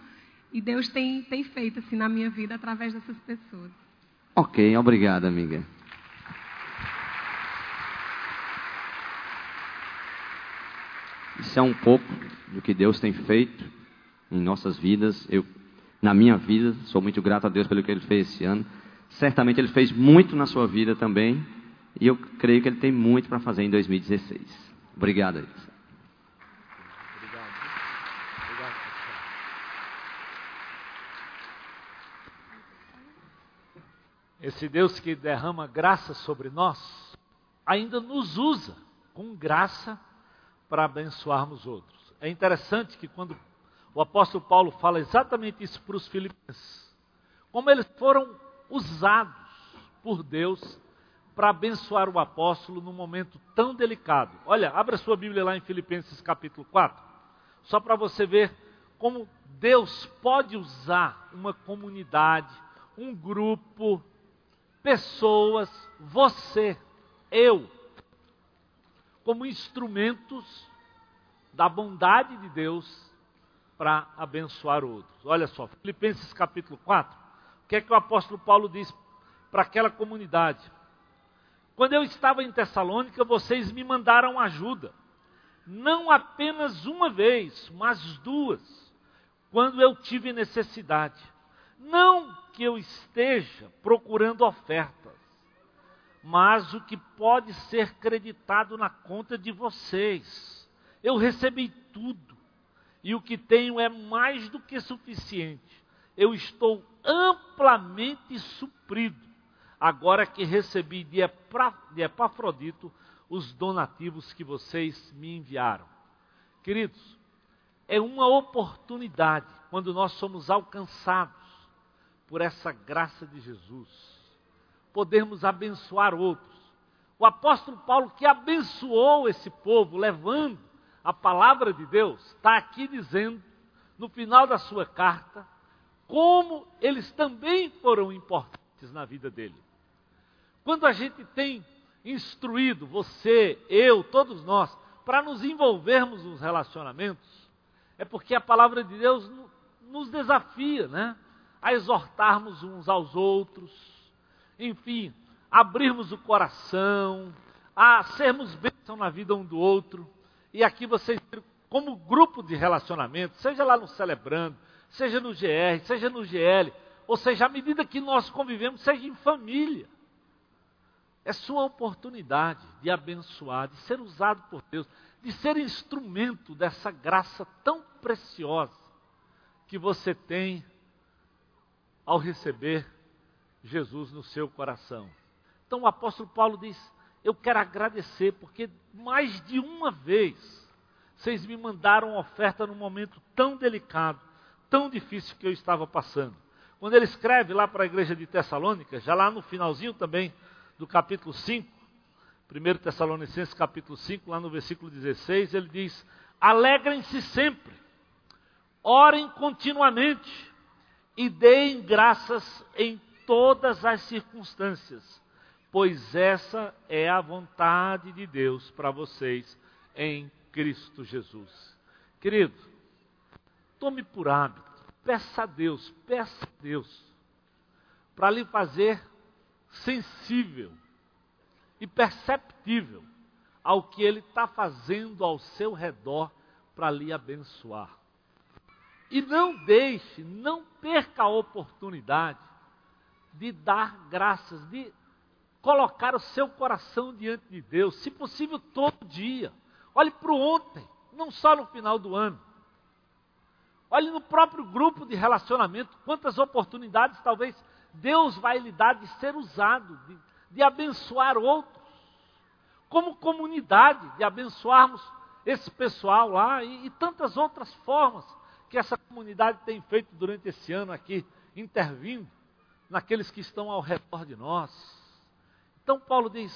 e Deus tem, tem feito assim na minha vida através dessas pessoas. Ok, obrigada, amiga. É um pouco do que Deus tem feito em nossas vidas. Eu, na minha vida, sou muito grato a Deus pelo que Ele fez esse ano. Certamente Ele fez muito na sua vida também. E eu creio que ele tem muito para fazer em 2016. Obrigado, Elisa. Esse Deus que derrama graça sobre nós, ainda nos usa com graça para abençoarmos outros. É interessante que quando o apóstolo Paulo fala exatamente isso para os filipenses, como eles foram usados por Deus para abençoar o apóstolo num momento tão delicado. Olha, abra sua Bíblia lá em Filipenses capítulo 4, só para você ver como Deus pode usar uma comunidade, um grupo, pessoas, você, eu, como instrumentos da bondade de Deus para abençoar outros. Olha só, Filipenses capítulo 4, o que é que o apóstolo Paulo diz para aquela comunidade? Quando eu estava em Tessalônica, vocês me mandaram ajuda. Não apenas uma vez, mas duas, quando eu tive necessidade. Não que eu esteja procurando ofertas, mas o que pode ser creditado na conta de vocês. Eu recebi tudo, e o que tenho é mais do que suficiente. Eu estou amplamente suprido agora que recebi de, Epafrodito os donativos que vocês me enviaram. Queridos, é uma oportunidade quando nós somos alcançados por essa graça de Jesus, podermos abençoar outros. O apóstolo Paulo, que abençoou esse povo, levando a palavra de Deus, está aqui dizendo, no final da sua carta, como eles também foram importantes na vida dele. Quando a gente tem instruído você, eu, todos nós, para nos envolvermos nos relacionamentos, é porque a palavra de Deus nos desafia, né? A exortarmos uns aos outros, enfim, abrirmos o coração, a sermos bênção na vida um do outro. E aqui vocês, como grupo de relacionamento, seja lá no Celebrando, seja no GR, seja no GL, ou seja, à medida que nós convivemos, seja em família. É sua oportunidade de abençoar, de ser usado por Deus, de ser instrumento dessa graça tão preciosa que você tem ao receber Jesus no seu coração. Então o apóstolo Paulo diz: Eu quero agradecer, porque mais de uma vez vocês me mandaram oferta num momento tão delicado, tão difícil que eu estava passando. Quando ele escreve lá para a igreja de Tessalônica, já lá no finalzinho também do capítulo 5, 1 Tessalonicenses capítulo 5, lá no versículo 16, ele diz: Alegrem-se sempre, orem continuamente e deem graças em todas as circunstâncias, pois essa é a vontade de Deus para vocês em Cristo Jesus. Querido, tome por hábito, peça a Deus, peça a Deus, para lhe fazer sensível e perceptível ao que Ele está fazendo ao seu redor para lhe abençoar. E não deixe, não perca a oportunidade de dar graças, de colocar o seu coração diante de Deus, se possível todo dia. Olhe para o ontem, não só no final do ano. Olhe no próprio grupo de relacionamento, quantas oportunidades talvez Deus vai lhe dar de ser usado, de, de abençoar outros. Como comunidade, de abençoarmos esse pessoal lá e, e tantas outras formas que essa comunidade tem feito durante esse ano aqui, intervindo naqueles que estão ao redor de nós. Então Paulo diz: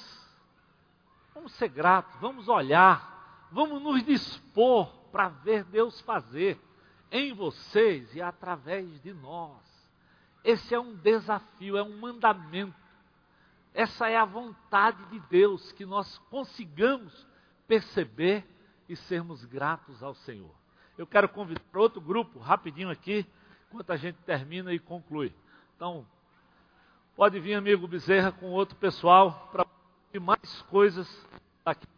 vamos ser gratos, vamos olhar, vamos nos dispor para ver Deus fazer em vocês e através de nós. Esse é um desafio, é um mandamento. Essa é a vontade de Deus, que nós consigamos perceber e sermos gratos ao Senhor. Eu quero convidar para outro grupo, rapidinho aqui, enquanto a gente termina e conclui. Então, pode vir, amigo Bezerra, com outro pessoal, para mais coisas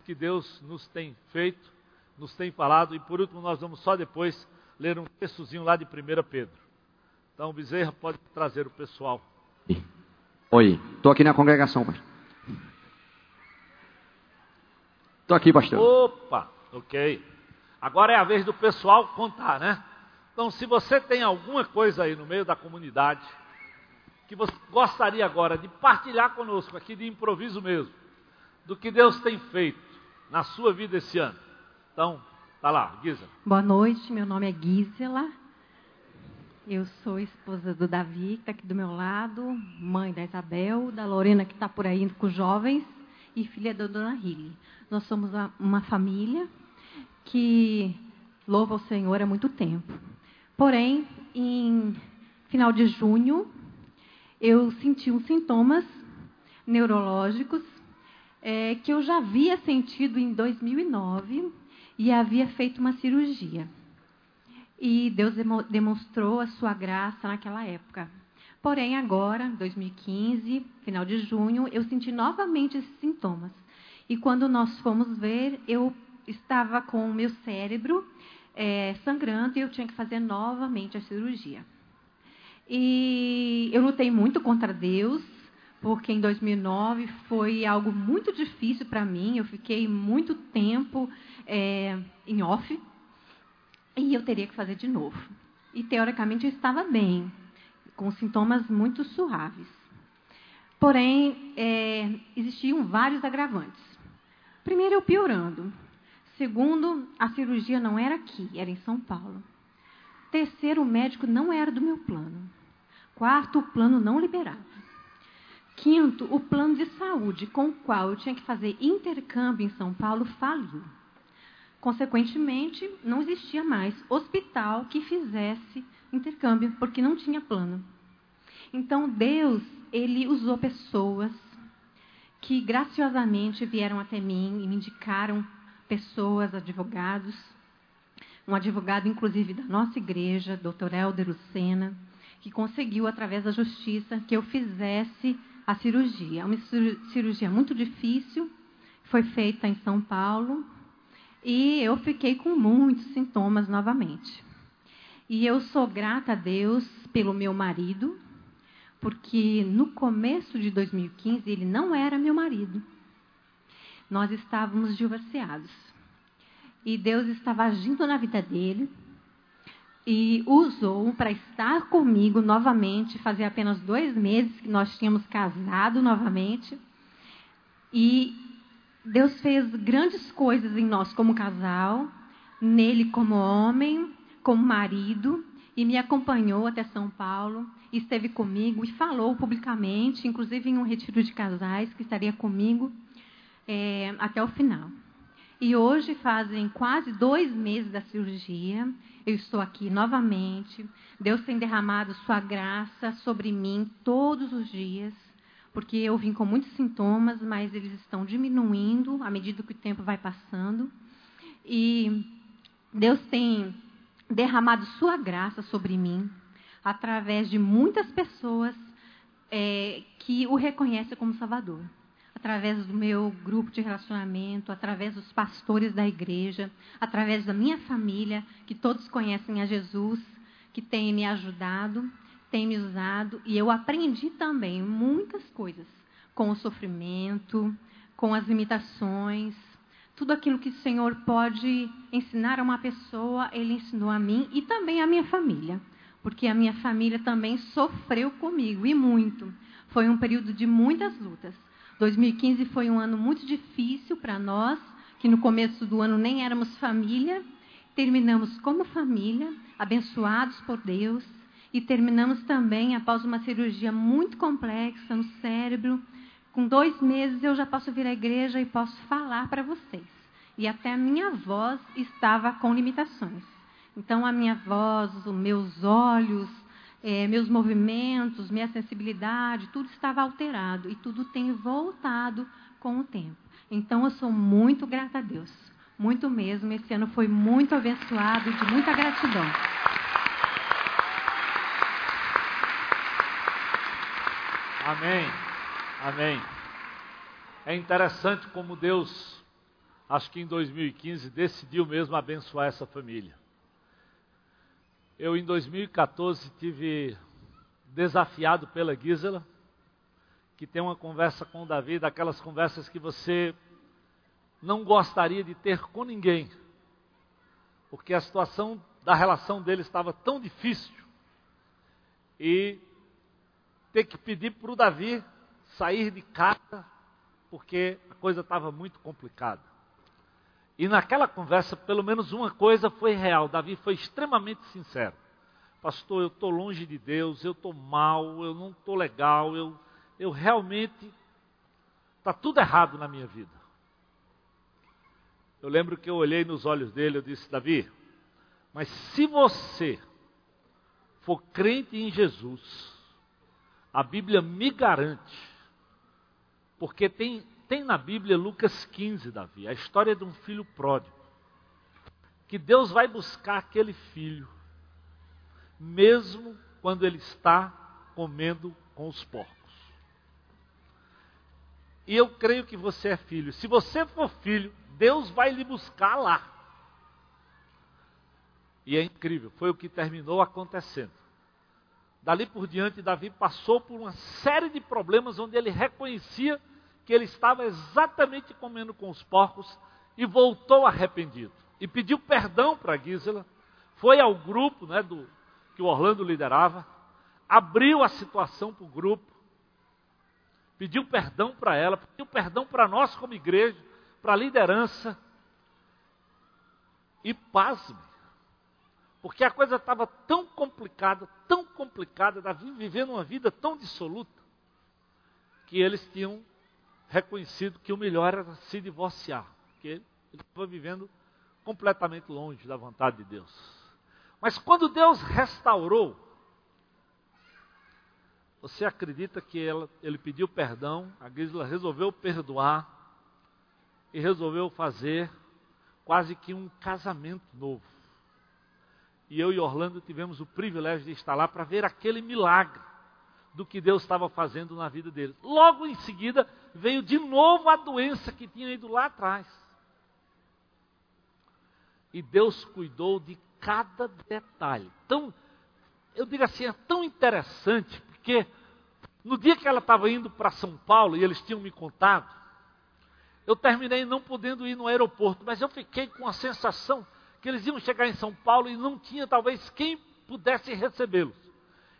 que Deus nos tem feito, nos tem falado. E por último, nós vamos só depois ler um textozinho lá de 1 Pedro. Então, Bezerra pode trazer o pessoal. Oi, estou aqui na congregação, pastor. Estou aqui, pastor. Opa, ok. Agora é a vez do pessoal contar, né? Então, se você tem alguma coisa aí no meio da comunidade que você gostaria agora de partilhar conosco, aqui de improviso mesmo, do que Deus tem feito na sua vida esse ano. Então, tá lá, Gisela. Boa noite, meu nome é Gisela. Eu sou esposa do Davi, que está aqui do meu lado, mãe da Isabel, da Lorena, que está por aí com os jovens, e filha da dona Riley. Nós somos uma família que louva o Senhor há muito tempo. Porém, em final de junho, eu senti uns sintomas neurológicos é, que eu já havia sentido em 2009 e havia feito uma cirurgia. E Deus demonstrou a sua graça naquela época. Porém, agora, 2015, final de junho, eu senti novamente esses sintomas. E quando nós fomos ver, eu estava com o meu cérebro é, sangrando e eu tinha que fazer novamente a cirurgia. E eu lutei muito contra Deus, porque em 2009 foi algo muito difícil para mim. Eu fiquei muito tempo é, em off, e eu teria que fazer de novo. E teoricamente eu estava bem, com sintomas muito suaves. Porém, é, existiam vários agravantes. Primeiro, eu piorando. Segundo, a cirurgia não era aqui, era em São Paulo. Terceiro, o médico não era do meu plano. Quarto, o plano não liberava. Quinto, o plano de saúde com o qual eu tinha que fazer intercâmbio em São Paulo faliu. Consequentemente, não existia mais hospital que fizesse intercâmbio, porque não tinha plano. Então, Deus, ele usou pessoas que graciosamente vieram até mim e me indicaram pessoas, advogados, um advogado, inclusive, da nossa igreja, Dr. Helder Lucena, que conseguiu, através da justiça, que eu fizesse a cirurgia. É uma cirurgia muito difícil, foi feita em São Paulo, e eu fiquei com muitos sintomas novamente. E eu sou grata a Deus pelo meu marido, porque no começo de 2015 ele não era meu marido. Nós estávamos divorciados. E Deus estava agindo na vida dele e usou para estar comigo novamente. Fazia apenas dois meses que nós tínhamos casado novamente. E Deus fez grandes coisas em nós como casal, nele como homem, como marido, e me acompanhou até São Paulo, esteve comigo e falou publicamente, inclusive em um retiro de casais, que estaria comigo é, até o final. E hoje fazem quase dois meses da cirurgia. Eu estou aqui novamente. Deus tem derramado Sua graça sobre mim todos os dias, porque eu vim com muitos sintomas, mas eles estão diminuindo à medida que o tempo vai passando. E Deus tem derramado Sua graça sobre mim através de muitas pessoas é, que o reconhecem como Salvador através do meu grupo de relacionamento, através dos pastores da igreja, através da minha família, que todos conhecem a Jesus, que tem me ajudado, tem me usado, e eu aprendi também muitas coisas com o sofrimento, com as limitações, tudo aquilo que o Senhor pode ensinar a uma pessoa, Ele ensinou a mim e também a minha família, porque a minha família também sofreu comigo e muito. Foi um período de muitas lutas. 2015 foi um ano muito difícil para nós, que no começo do ano nem éramos família. Terminamos como família, abençoados por Deus, e terminamos também após uma cirurgia muito complexa no cérebro. Com dois meses eu já posso vir à igreja e posso falar para vocês. E até a minha voz estava com limitações. Então a minha voz, os meus olhos, é, meus movimentos, minha sensibilidade, tudo estava alterado e tudo tem voltado com o tempo. Então eu sou muito grata a Deus, muito mesmo. Esse ano foi muito abençoado, de muita gratidão. Amém. Amém. É interessante como Deus, acho que em 2015, decidiu mesmo abençoar essa família. Eu, em 2014, tive desafiado pela Gisela, que tem uma conversa com o Davi, daquelas conversas que você não gostaria de ter com ninguém, porque a situação da relação dele estava tão difícil, e ter que pedir para o Davi sair de casa, porque a coisa estava muito complicada. E naquela conversa, pelo menos uma coisa foi real. Davi foi extremamente sincero. Pastor, eu estou longe de Deus, eu estou mal, eu não estou legal, eu, eu realmente. Está tudo errado na minha vida. Eu lembro que eu olhei nos olhos dele e disse: Davi, mas se você for crente em Jesus, a Bíblia me garante, porque tem tem na Bíblia Lucas 15, Davi, a história de um filho pródigo. Que Deus vai buscar aquele filho, mesmo quando ele está comendo com os porcos. E eu creio que você é filho. Se você for filho, Deus vai lhe buscar lá. E é incrível, foi o que terminou acontecendo. Dali por diante, Davi passou por uma série de problemas onde ele reconhecia que ele estava exatamente comendo com os porcos e voltou arrependido. E pediu perdão para Gisela, foi ao grupo né, do, que o Orlando liderava, abriu a situação para o grupo, pediu perdão para ela, pediu perdão para nós como igreja, para a liderança. E pasme, porque a coisa estava tão complicada, tão complicada, Davi vivendo uma vida tão dissoluta, que eles tinham reconhecido que o melhor era se divorciar, porque ele estava vivendo completamente longe da vontade de Deus. Mas quando Deus restaurou, você acredita que ela, ele pediu perdão, a Gisela resolveu perdoar e resolveu fazer quase que um casamento novo. E eu e Orlando tivemos o privilégio de estar lá para ver aquele milagre do que Deus estava fazendo na vida deles. Logo em seguida, veio de novo a doença que tinha ido lá atrás. E Deus cuidou de cada detalhe. Então, eu digo assim, é tão interessante, porque no dia que ela estava indo para São Paulo, e eles tinham me contado, eu terminei não podendo ir no aeroporto, mas eu fiquei com a sensação que eles iam chegar em São Paulo e não tinha talvez quem pudesse recebê-los.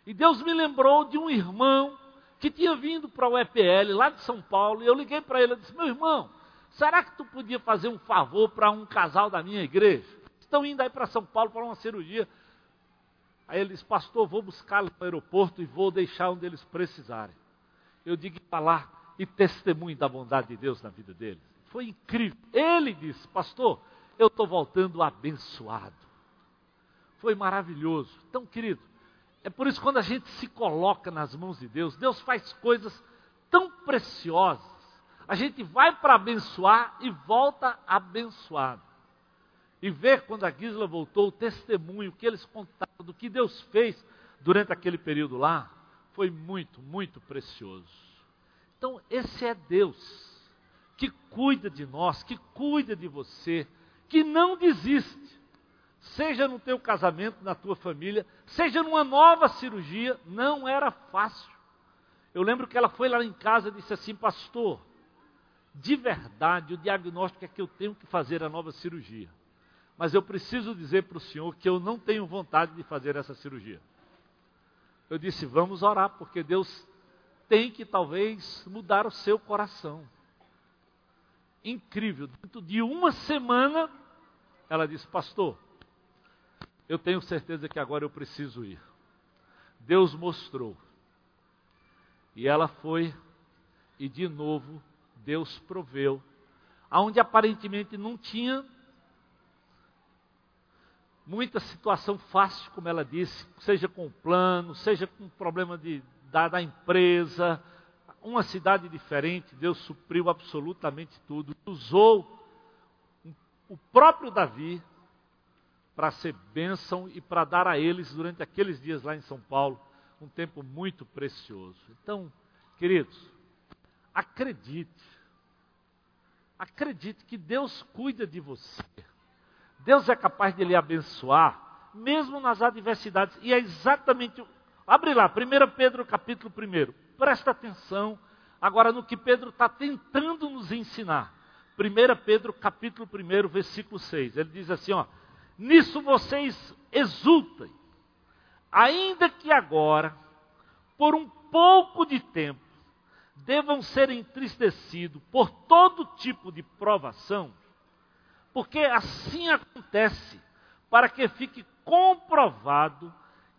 E Deus me lembrou de um irmão que tinha vindo para o EPL lá de São Paulo, e eu liguei para ele e disse: Meu irmão, será que tu podia fazer um favor para um casal da minha igreja? Estão indo aí para São Paulo para uma cirurgia. Aí ele disse: Pastor, vou buscá-los no aeroporto e vou deixar onde eles precisarem. Eu digo para lá e testemunho da bondade de Deus na vida deles. Foi incrível. Ele disse: Pastor, eu estou voltando abençoado. Foi maravilhoso. Então, querido, é por isso que quando a gente se coloca nas mãos de Deus, Deus faz coisas tão preciosas. A gente vai para abençoar e volta abençoado. E ver quando a Gisela voltou o testemunho que eles contaram do que Deus fez durante aquele período lá, foi muito, muito precioso. Então, esse é Deus que cuida de nós, que cuida de você, que não desiste seja no teu casamento, na tua família, seja numa nova cirurgia, não era fácil. Eu lembro que ela foi lá em casa e disse assim, pastor, de verdade o diagnóstico é que eu tenho que fazer a nova cirurgia. Mas eu preciso dizer para o senhor que eu não tenho vontade de fazer essa cirurgia. Eu disse, vamos orar, porque Deus tem que talvez mudar o seu coração. Incrível, dentro de uma semana, ela disse, pastor, eu tenho certeza que agora eu preciso ir. Deus mostrou. E ela foi, e de novo Deus proveu. Aonde aparentemente não tinha muita situação fácil, como ela disse, seja com o plano, seja com o problema de, da, da empresa, uma cidade diferente, Deus supriu absolutamente tudo. Usou o próprio Davi para ser bênção e para dar a eles, durante aqueles dias lá em São Paulo, um tempo muito precioso. Então, queridos, acredite, acredite que Deus cuida de você. Deus é capaz de lhe abençoar, mesmo nas adversidades. E é exatamente. Abre lá, 1 Pedro capítulo 1. Presta atenção agora no que Pedro está tentando nos ensinar. 1 Pedro capítulo 1, versículo 6. Ele diz assim, ó nisso vocês exultem, ainda que agora, por um pouco de tempo, devam ser entristecidos por todo tipo de provação, porque assim acontece, para que fique comprovado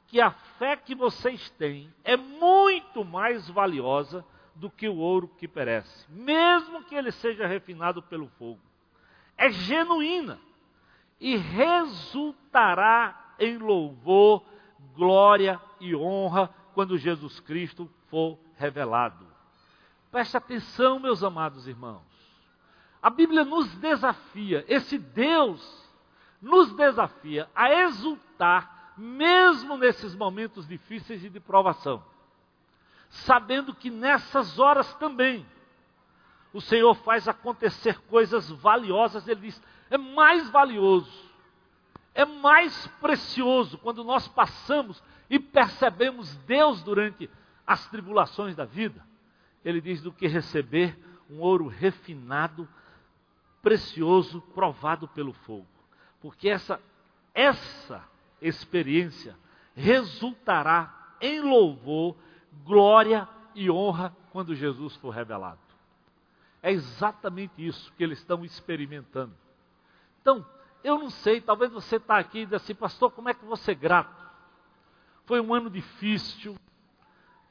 que a fé que vocês têm é muito mais valiosa do que o ouro que perece, mesmo que ele seja refinado pelo fogo. É genuína e resultará em louvor, glória e honra quando Jesus Cristo for revelado. Preste atenção, meus amados irmãos. A Bíblia nos desafia, esse Deus nos desafia a exultar, mesmo nesses momentos difíceis e de provação, sabendo que nessas horas também o Senhor faz acontecer coisas valiosas. Ele diz: é mais valioso, é mais precioso quando nós passamos e percebemos Deus durante as tribulações da vida. Ele diz do que receber um ouro refinado, precioso, provado pelo fogo. Porque essa essa experiência resultará em louvor, glória e honra quando Jesus for revelado. É exatamente isso que eles estão experimentando. Então, eu não sei, talvez você está aqui e diz assim, pastor, como é que você é grato? Foi um ano difícil,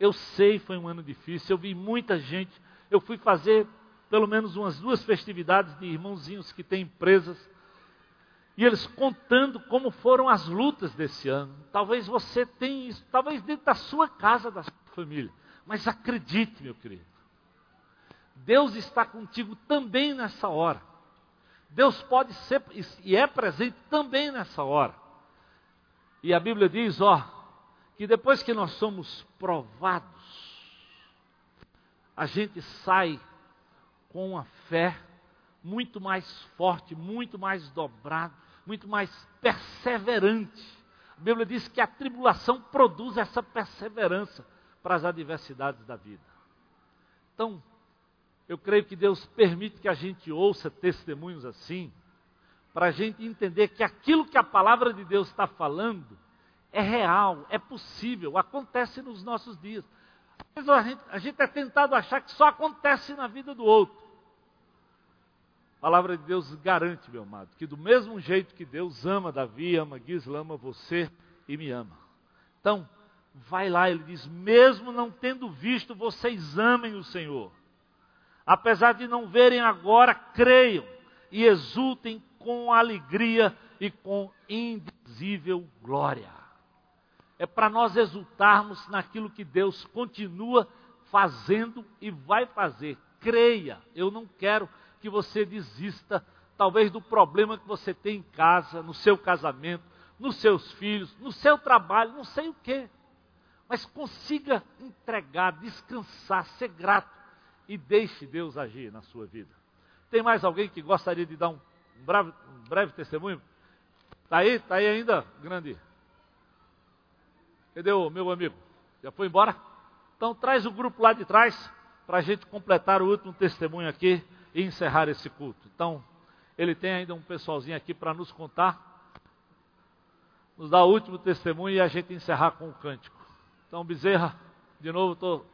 Eu sei, foi um ano difícil. Eu vi muita gente. Eu fui fazer pelo menos umas duas festividades de irmãozinhos que têm empresas. E eles contando como foram as lutas desse ano. Talvez você tenha isso, talvez dentro da sua casa, da sua família. Mas acredite, meu querido. Deus está contigo também nessa hora. Deus pode ser e é presente também nessa hora. E a Bíblia diz, ó, que depois que nós somos provados, a gente sai com uma fé muito mais forte, muito mais dobrada, muito mais perseverante. A Bíblia diz que a tribulação produz essa perseverança para as adversidades da vida. Então, eu creio que Deus permite que a gente ouça testemunhos assim, para a gente entender que aquilo que a palavra de Deus está falando é real, é possível, acontece nos nossos dias. A gente, a gente é tentado achar que só acontece na vida do outro. A palavra de Deus garante, meu amado, que do mesmo jeito que Deus ama Davi, ama Gisela, ama você e me ama. Então, vai lá, ele diz: mesmo não tendo visto, vocês amem o Senhor. Apesar de não verem agora, creiam e exultem com alegria e com indizível glória. É para nós exultarmos naquilo que Deus continua fazendo e vai fazer. Creia, eu não quero que você desista, talvez do problema que você tem em casa, no seu casamento, nos seus filhos, no seu trabalho, não sei o quê. Mas consiga entregar, descansar, ser grato e deixe Deus agir na sua vida. Tem mais alguém que gostaria de dar um breve, um breve testemunho? Está aí? Está aí ainda, grande? Cadê o meu amigo? Já foi embora? Então traz o grupo lá de trás para a gente completar o último testemunho aqui e encerrar esse culto. Então, ele tem ainda um pessoalzinho aqui para nos contar, nos dar o último testemunho e a gente encerrar com o cântico. Então, Bezerra, de novo, tô...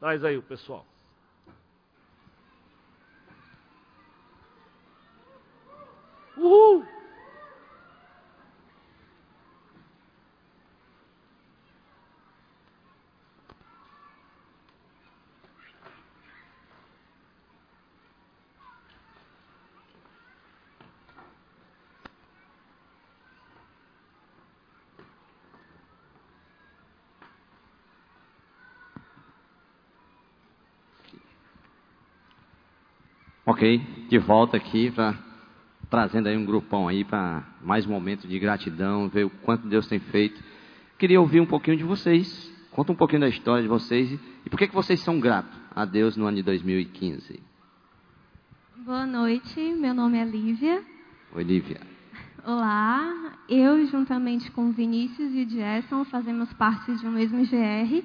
traz aí o pessoal. Uhul! Ok, de volta aqui para trazendo aí um grupão aí para mais um momento de gratidão, ver o quanto Deus tem feito. Queria ouvir um pouquinho de vocês. Conta um pouquinho da história de vocês e por que, que vocês são gratos a Deus no ano de 2015. Boa noite, meu nome é Lívia. Oi, Lívia. Olá, eu juntamente com Vinícius e Jason fazemos parte de um mesmo GR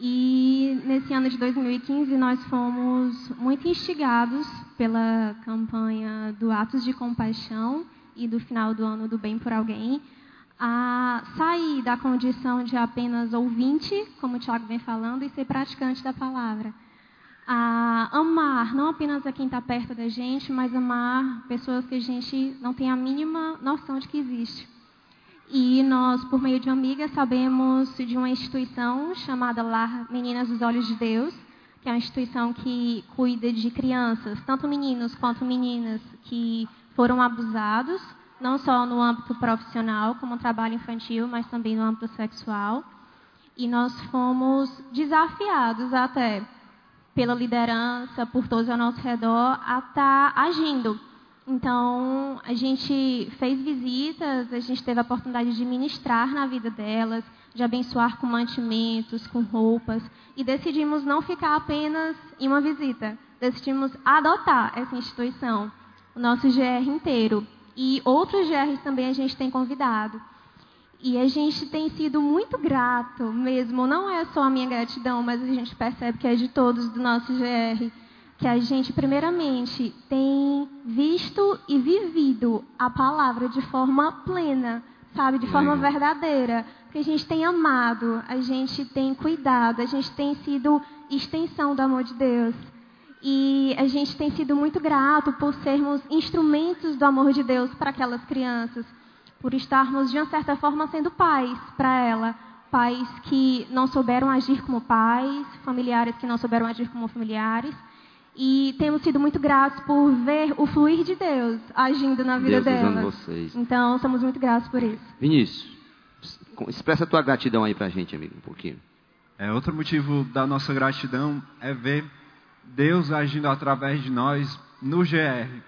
e nesse ano de 2015 nós fomos muito instigados pela campanha do Atos de Compaixão e do final do ano do Bem por Alguém a sair da condição de apenas ouvinte, como o Tiago vem falando, e ser praticante da palavra. A amar não apenas a quem está perto da gente, mas amar pessoas que a gente não tem a mínima noção de que existe. E nós, por meio de uma amiga, sabemos de uma instituição chamada Lar Meninas dos Olhos de Deus, que é uma instituição que cuida de crianças, tanto meninos quanto meninas, que foram abusados, não só no âmbito profissional, como trabalho infantil, mas também no âmbito sexual. E nós fomos desafiados até pela liderança, por todos ao nosso redor, a estar tá agindo então, a gente fez visitas, a gente teve a oportunidade de ministrar na vida delas, de abençoar com mantimentos, com roupas, e decidimos não ficar apenas em uma visita. Decidimos adotar essa instituição, o nosso GR inteiro. E outros GRs também a gente tem convidado. E a gente tem sido muito grato mesmo, não é só a minha gratidão, mas a gente percebe que é de todos do nosso GR que a gente, primeiramente, tem visto e vivido a palavra de forma plena, sabe, de forma verdadeira, que a gente tem amado, a gente tem cuidado, a gente tem sido extensão do amor de Deus. E a gente tem sido muito grato por sermos instrumentos do amor de Deus para aquelas crianças, por estarmos, de uma certa forma, sendo pais para ela, pais que não souberam agir como pais, familiares que não souberam agir como familiares. E temos sido muito gratos por ver o fluir de Deus agindo na vida Deus delas. vocês. Então, somos muito gratos por isso. Vinícius, expressa a tua gratidão aí pra gente, amigo, um pouquinho. É, outro motivo da nossa gratidão é ver Deus agindo através de nós no GR.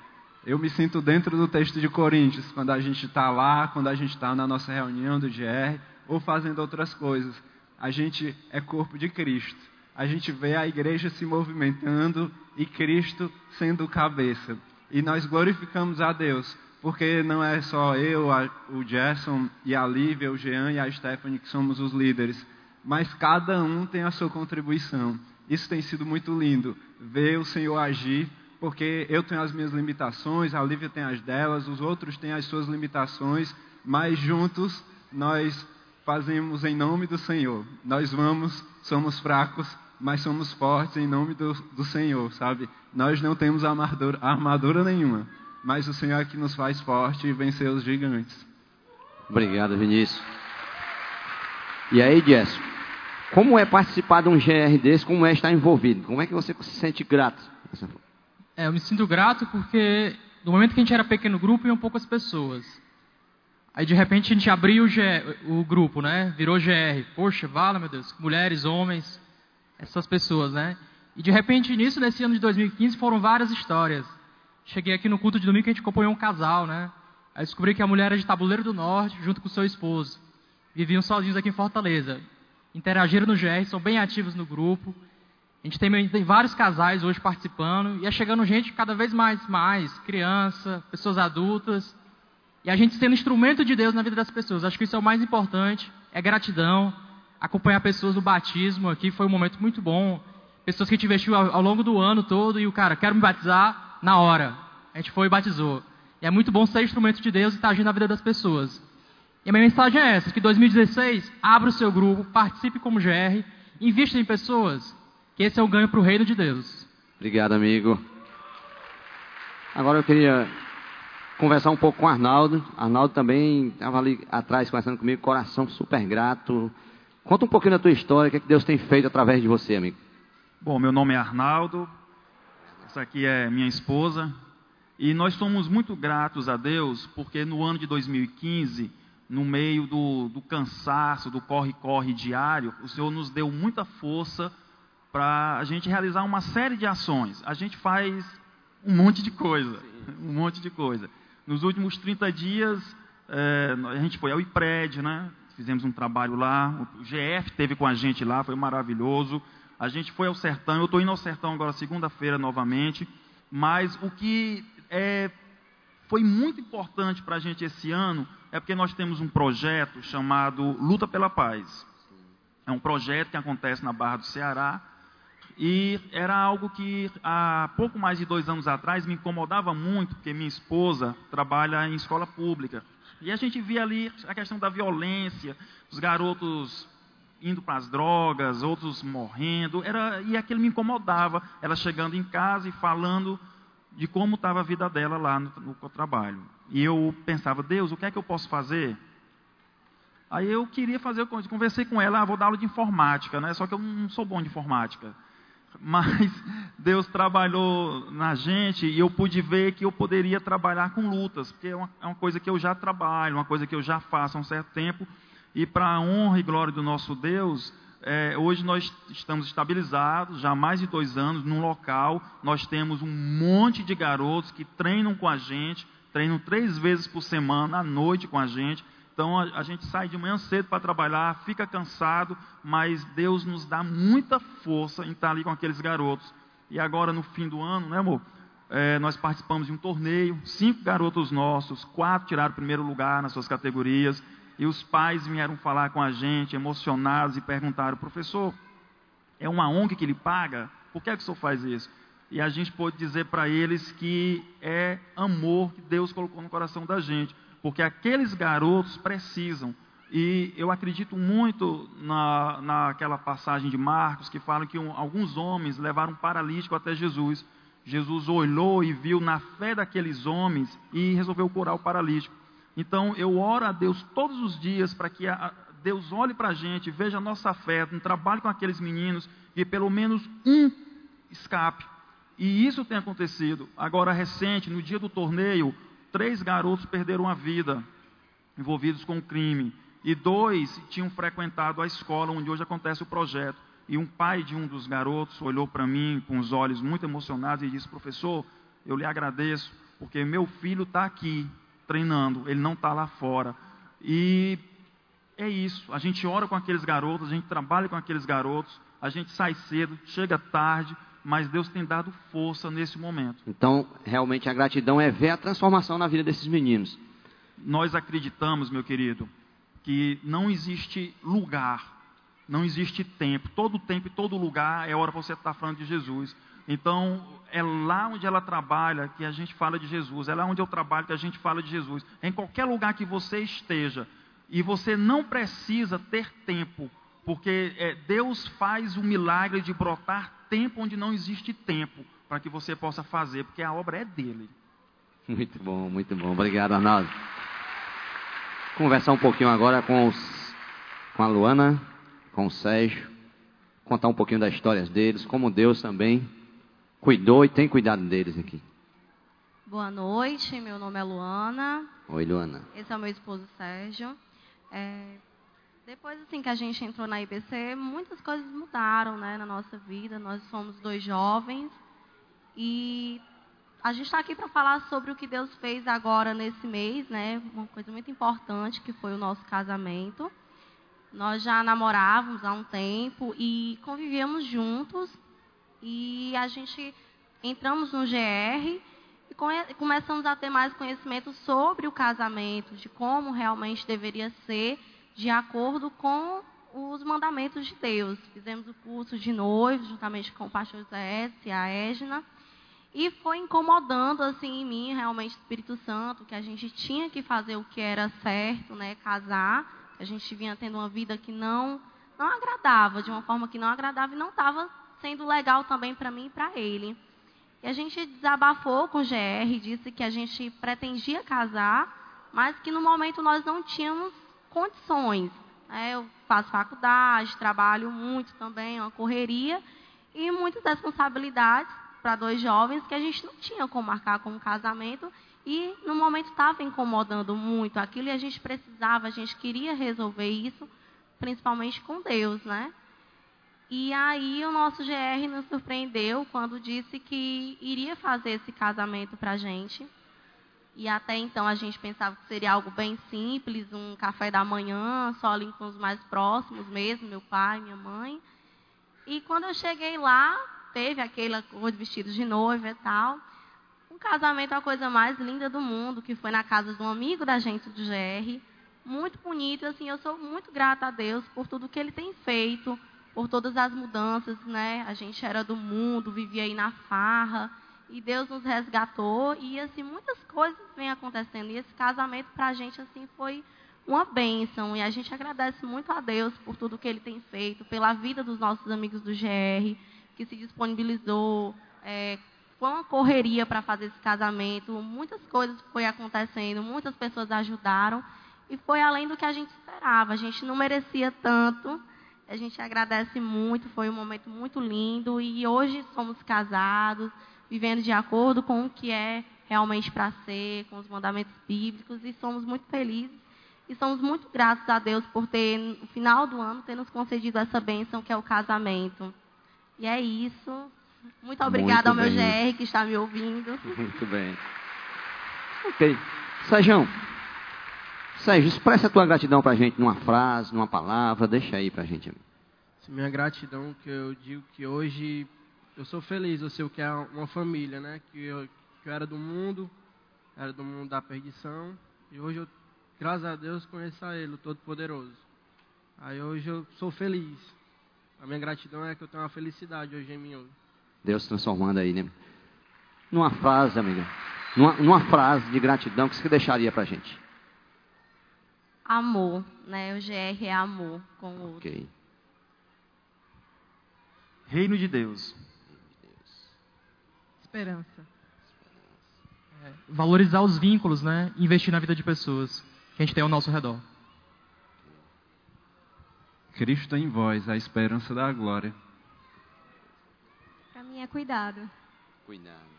Eu me sinto dentro do texto de Coríntios, quando a gente está lá, quando a gente está na nossa reunião do GR, ou fazendo outras coisas. A gente é corpo de Cristo. A gente vê a igreja se movimentando e Cristo sendo cabeça. E nós glorificamos a Deus, porque não é só eu, a, o Gerson e a Lívia, o Jean e a Stephanie que somos os líderes, mas cada um tem a sua contribuição. Isso tem sido muito lindo, ver o Senhor agir, porque eu tenho as minhas limitações, a Lívia tem as delas, os outros têm as suas limitações, mas juntos nós fazemos em nome do Senhor. Nós vamos, somos fracos, mas somos fortes em nome do, do Senhor, sabe? Nós não temos armadura, armadura nenhuma, mas o Senhor é que nos faz forte e vencer os gigantes. Obrigado, Vinícius. E aí, Jess, como é participar de um GR desse? Como é estar envolvido? Como é que você se sente grato? É, eu me sinto grato porque no momento que a gente era pequeno grupo, iam poucas pessoas. Aí de repente a gente abriu o, GR, o grupo, né? Virou GR. Poxa, vala, meu Deus. Mulheres, homens, essas pessoas, né? E de repente, nisso, nesse ano de 2015, foram várias histórias. Cheguei aqui no culto de domingo que a gente acompanhou um casal, né? Aí descobri que a mulher era de Tabuleiro do Norte, junto com seu esposo. Viviam sozinhos aqui em Fortaleza. Interagiram no GR, são bem ativos no grupo. A gente tem, tem vários casais hoje participando. E é chegando gente cada vez mais, mais, criança, pessoas adultas. E a gente sendo instrumento de Deus na vida das pessoas. Acho que isso é o mais importante. É gratidão. Acompanhar pessoas no batismo aqui foi um momento muito bom. Pessoas que a gente investiu ao, ao longo do ano todo. E o cara, quero me batizar na hora. A gente foi e batizou. E é muito bom ser instrumento de Deus e estar agindo na vida das pessoas. E a minha mensagem é essa: que 2016, abra o seu grupo, participe como GR, invista em pessoas, que esse é o ganho para o reino de Deus. Obrigado, amigo. Agora eu queria conversar um pouco com o Arnaldo. Arnaldo também estava ali atrás conversando comigo, coração super grato. Conta um pouquinho da tua história, o que, é que Deus tem feito através de você, amigo. Bom, meu nome é Arnaldo, essa aqui é minha esposa, e nós somos muito gratos a Deus porque no ano de 2015 no meio do, do cansaço, do corre-corre diário, o Senhor nos deu muita força para a gente realizar uma série de ações. A gente faz um monte de coisa, um monte de coisa. Nos últimos 30 dias, é, a gente foi ao IPRED, né? Fizemos um trabalho lá, o GF teve com a gente lá, foi maravilhoso. A gente foi ao Sertão, eu estou indo ao Sertão agora segunda-feira novamente, mas o que é, foi muito importante para a gente esse ano é porque nós temos um projeto chamado Luta pela Paz. É um projeto que acontece na Barra do Ceará e era algo que há pouco mais de dois anos atrás me incomodava muito, porque minha esposa trabalha em escola pública. E a gente via ali a questão da violência, os garotos indo para as drogas, outros morrendo, era, e aquilo me incomodava. Ela chegando em casa e falando de como estava a vida dela lá no, no trabalho. E eu pensava, Deus, o que é que eu posso fazer? Aí eu queria fazer, conversei com ela, ah, vou dar aula de informática, né? Só que eu não sou bom de informática. Mas Deus trabalhou na gente e eu pude ver que eu poderia trabalhar com lutas, porque é uma, é uma coisa que eu já trabalho, uma coisa que eu já faço há um certo tempo. E para a honra e glória do nosso Deus, é, hoje nós estamos estabilizados, já há mais de dois anos, num local. Nós temos um monte de garotos que treinam com a gente, treinam três vezes por semana, à noite com a gente. Então a, gente sai de manhã cedo para trabalhar, fica cansado, mas Deus nos dá muita força em estar ali com aqueles garotos. E agora, no fim do ano, né, amor? É, nós participamos de um torneio, cinco garotos nossos, quatro tiraram primeiro lugar nas suas categorias. E os pais vieram falar com a gente, emocionados, e perguntaram: professor, é uma ONG que ele paga? Por que, é que o senhor faz isso? E a gente pôde dizer para eles que é amor que Deus colocou no coração da gente, porque aqueles garotos precisam. E eu acredito muito na, naquela passagem de Marcos que fala que um, alguns homens levaram um paralítico até Jesus. Jesus olhou e viu na fé daqueles homens e resolveu curar o paralítico. Então eu oro a Deus todos os dias para que a, Deus olhe para a gente, veja a nossa fé, um trabalho com aqueles meninos e pelo menos um escape. E isso tem acontecido. Agora, recente, no dia do torneio, três garotos perderam a vida envolvidos com o crime. E dois tinham frequentado a escola onde hoje acontece o projeto. E um pai de um dos garotos olhou para mim com os olhos muito emocionados e disse: Professor, eu lhe agradeço, porque meu filho está aqui treinando, ele não está lá fora. E é isso. A gente ora com aqueles garotos, a gente trabalha com aqueles garotos, a gente sai cedo, chega tarde, mas Deus tem dado força nesse momento. Então, realmente a gratidão é ver a transformação na vida desses meninos. Nós acreditamos, meu querido, que não existe lugar, não existe tempo. Todo tempo e todo lugar é hora para você estar falando de Jesus. Então, é lá onde ela trabalha que a gente fala de Jesus. É lá onde eu trabalho que a gente fala de Jesus. Em qualquer lugar que você esteja. E você não precisa ter tempo. Porque é, Deus faz o milagre de brotar tempo onde não existe tempo. Para que você possa fazer. Porque a obra é dele. Muito bom, muito bom. Obrigado, Arnaldo. Conversar um pouquinho agora com, os, com a Luana, com o Sérgio. Contar um pouquinho das histórias deles. Como Deus também cuidou e tem cuidado deles aqui. Boa noite, meu nome é Luana. Oi, Luana. Esse é o meu esposo Sérgio. É, depois assim que a gente entrou na IBC, muitas coisas mudaram, né, na nossa vida. Nós somos dois jovens e a gente está aqui para falar sobre o que Deus fez agora nesse mês, né? Uma coisa muito importante que foi o nosso casamento. Nós já namorávamos há um tempo e convivíamos juntos e a gente entramos no GR e começamos a ter mais conhecimento sobre o casamento, de como realmente deveria ser de acordo com os mandamentos de Deus. Fizemos o curso de noivo, juntamente com o pastor José e a Égina, e foi incomodando assim em mim realmente o Espírito Santo, que a gente tinha que fazer o que era certo, né, casar. A gente vinha tendo uma vida que não não agradava, de uma forma que não agradava e não estava sendo legal também para mim e para ele. E a gente desabafou com o GR, disse que a gente pretendia casar, mas que no momento nós não tínhamos condições. É, eu faço faculdade, trabalho muito também, uma correria e muitas responsabilidades para dois jovens que a gente não tinha como marcar como casamento e no momento estava incomodando muito aquilo e a gente precisava, a gente queria resolver isso, principalmente com Deus, né? E aí o nosso GR nos surpreendeu quando disse que iria fazer esse casamento para a gente. E até então a gente pensava que seria algo bem simples, um café da manhã, só ali com os mais próximos mesmo, meu pai, minha mãe. E quando eu cheguei lá, teve aquela de vestido de noiva e tal. Um casamento a coisa mais linda do mundo, que foi na casa de um amigo da gente do GR. Muito bonito, assim, eu sou muito grata a Deus por tudo que ele tem feito, por todas as mudanças, né? A gente era do mundo, vivia aí na farra, e Deus nos resgatou. E assim muitas coisas vêm acontecendo. E esse casamento para a gente assim foi uma bênção. E a gente agradece muito a Deus por tudo que Ele tem feito, pela vida dos nossos amigos do GR que se disponibilizou. É, foi uma correria para fazer esse casamento, muitas coisas foi acontecendo, muitas pessoas ajudaram. E foi além do que a gente esperava. A gente não merecia tanto, a gente agradece muito, foi um momento muito lindo. E hoje somos casados, vivendo de acordo com o que é realmente para ser, com os mandamentos bíblicos e somos muito felizes e somos muito gratos a Deus por ter, no final do ano, ter nos concedido essa bênção que é o casamento. E é isso. Muito obrigada ao meu GR que está me ouvindo. Muito bem. Ok. Sérgio, Sérgio, expressa a tua gratidão para a gente numa frase, numa palavra, deixa aí para a gente. Minha gratidão que eu digo que hoje eu sou feliz, eu sei o que é uma família, né? Que eu, que eu era do mundo, era do mundo da perdição, e hoje eu, graças a Deus, conheço a Ele, o Todo-Poderoso. Aí hoje eu sou feliz. A minha gratidão é que eu tenho uma felicidade hoje em mim hoje. Deus transformando aí, né? Numa frase, amiga. Numa, numa frase de gratidão, o que você deixaria pra gente? Amor, né? O GR é amor com o outro. Ok. Reino de Deus. Esperança. É, valorizar os vínculos, né? Investir na vida de pessoas que a gente tem ao nosso redor. Cristo em vós, a esperança da glória. Para mim é cuidado. Cuidado.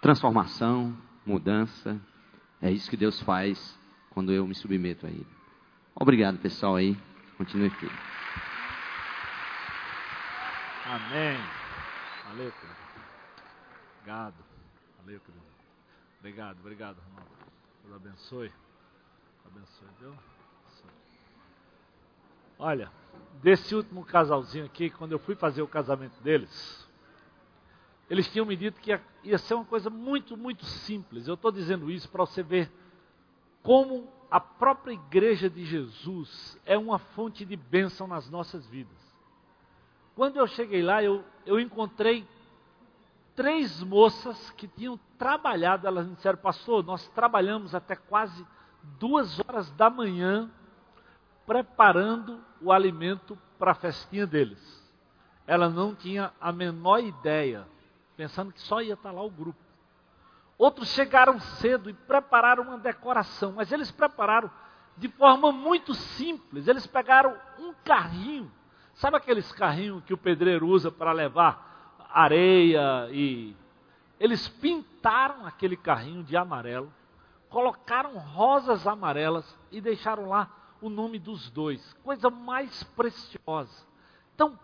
Transformação, mudança. É isso que Deus faz quando eu me submeto a Ele. Obrigado, pessoal aí. Continue firme. Amém. Valeu, querido. Obrigado. Valeu, querido. Obrigado, obrigado, Ronaldo. Deus abençoe. Abençoe, viu? Olha, desse último casalzinho aqui, quando eu fui fazer o casamento deles, eles tinham me dito que ia, ia ser uma coisa muito, muito simples. Eu estou dizendo isso para você ver como a própria igreja de Jesus é uma fonte de bênção nas nossas vidas. Quando eu cheguei lá, eu, eu encontrei três moças que tinham trabalhado. Elas me disseram, pastor, nós trabalhamos até quase duas horas da manhã preparando o alimento para a festinha deles. Ela não tinha a menor ideia, pensando que só ia estar lá o grupo. Outros chegaram cedo e prepararam uma decoração, mas eles prepararam de forma muito simples. Eles pegaram um carrinho Sabe aqueles carrinhos que o pedreiro usa para levar areia e. Eles pintaram aquele carrinho de amarelo, colocaram rosas amarelas e deixaram lá o nome dos dois. Coisa mais preciosa. Então,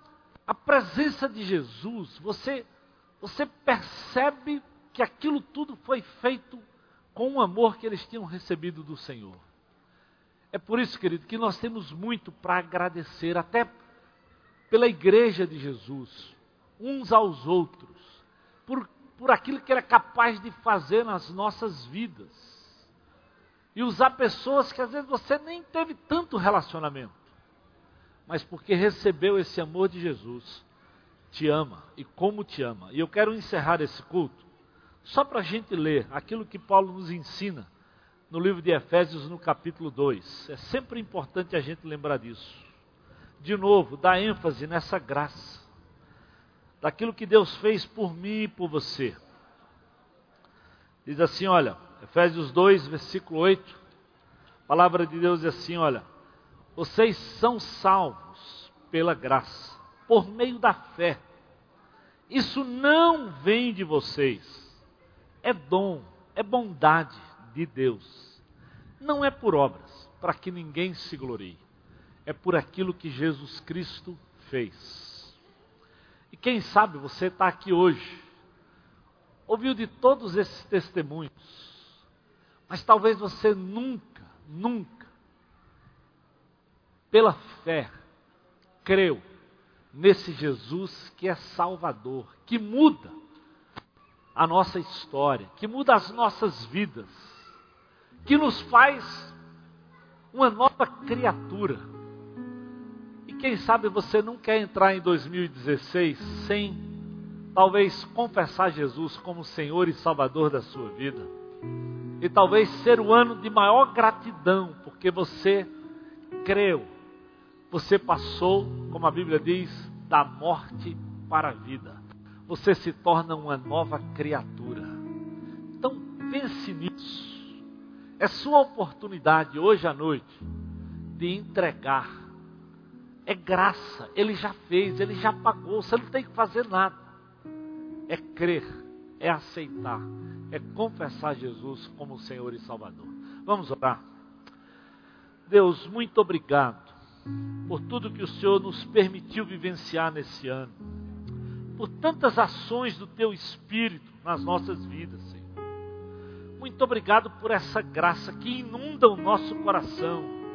a presença de Jesus, você, você percebe que aquilo tudo foi feito com o amor que eles tinham recebido do Senhor. É por isso, querido, que nós temos muito para agradecer, até pela igreja de Jesus, uns aos outros, por, por aquilo que Ele é capaz de fazer nas nossas vidas. E usar pessoas que às vezes você nem teve tanto relacionamento, mas porque recebeu esse amor de Jesus, te ama e como te ama. E eu quero encerrar esse culto só para a gente ler aquilo que Paulo nos ensina no livro de Efésios, no capítulo 2. É sempre importante a gente lembrar disso de novo, dá ênfase nessa graça, daquilo que Deus fez por mim e por você. Diz assim, olha, Efésios 2, versículo 8, a palavra de Deus diz assim, olha, vocês são salvos pela graça, por meio da fé. Isso não vem de vocês, é dom, é bondade de Deus. Não é por obras, para que ninguém se glorie é por aquilo que Jesus Cristo fez. E quem sabe você está aqui hoje, ouviu de todos esses testemunhos, mas talvez você nunca, nunca, pela fé, creu nesse Jesus que é Salvador, que muda a nossa história, que muda as nossas vidas, que nos faz uma nova criatura quem sabe você não quer entrar em 2016 sem talvez confessar Jesus como Senhor e Salvador da sua vida. E talvez ser o ano de maior gratidão, porque você creu. Você passou, como a Bíblia diz, da morte para a vida. Você se torna uma nova criatura. Então pense nisso. É sua oportunidade hoje à noite de entregar é graça, ele já fez, ele já pagou, você não tem que fazer nada. É crer, é aceitar, é confessar Jesus como Senhor e Salvador. Vamos orar. Deus, muito obrigado por tudo que o Senhor nos permitiu vivenciar nesse ano, por tantas ações do Teu Espírito nas nossas vidas, Senhor. Muito obrigado por essa graça que inunda o nosso coração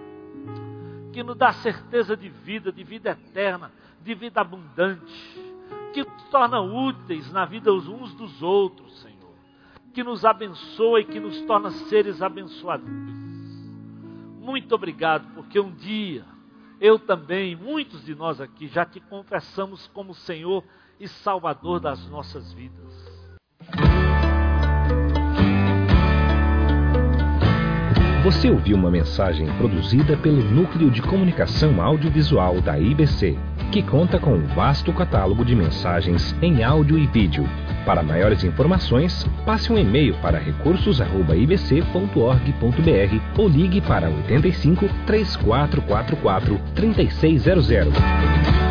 que nos dá certeza de vida, de vida eterna, de vida abundante, que nos torna úteis na vida uns dos outros, Senhor, que nos abençoa e que nos torna seres abençoadores. Muito obrigado, porque um dia eu também, muitos de nós aqui, já te confessamos como Senhor e Salvador das nossas vidas. Você ouviu uma mensagem produzida pelo Núcleo de Comunicação Audiovisual da IBC, que conta com um vasto catálogo de mensagens em áudio e vídeo. Para maiores informações, passe um e-mail para recursos@ibc.org.br ou ligue para 85 3444 3600.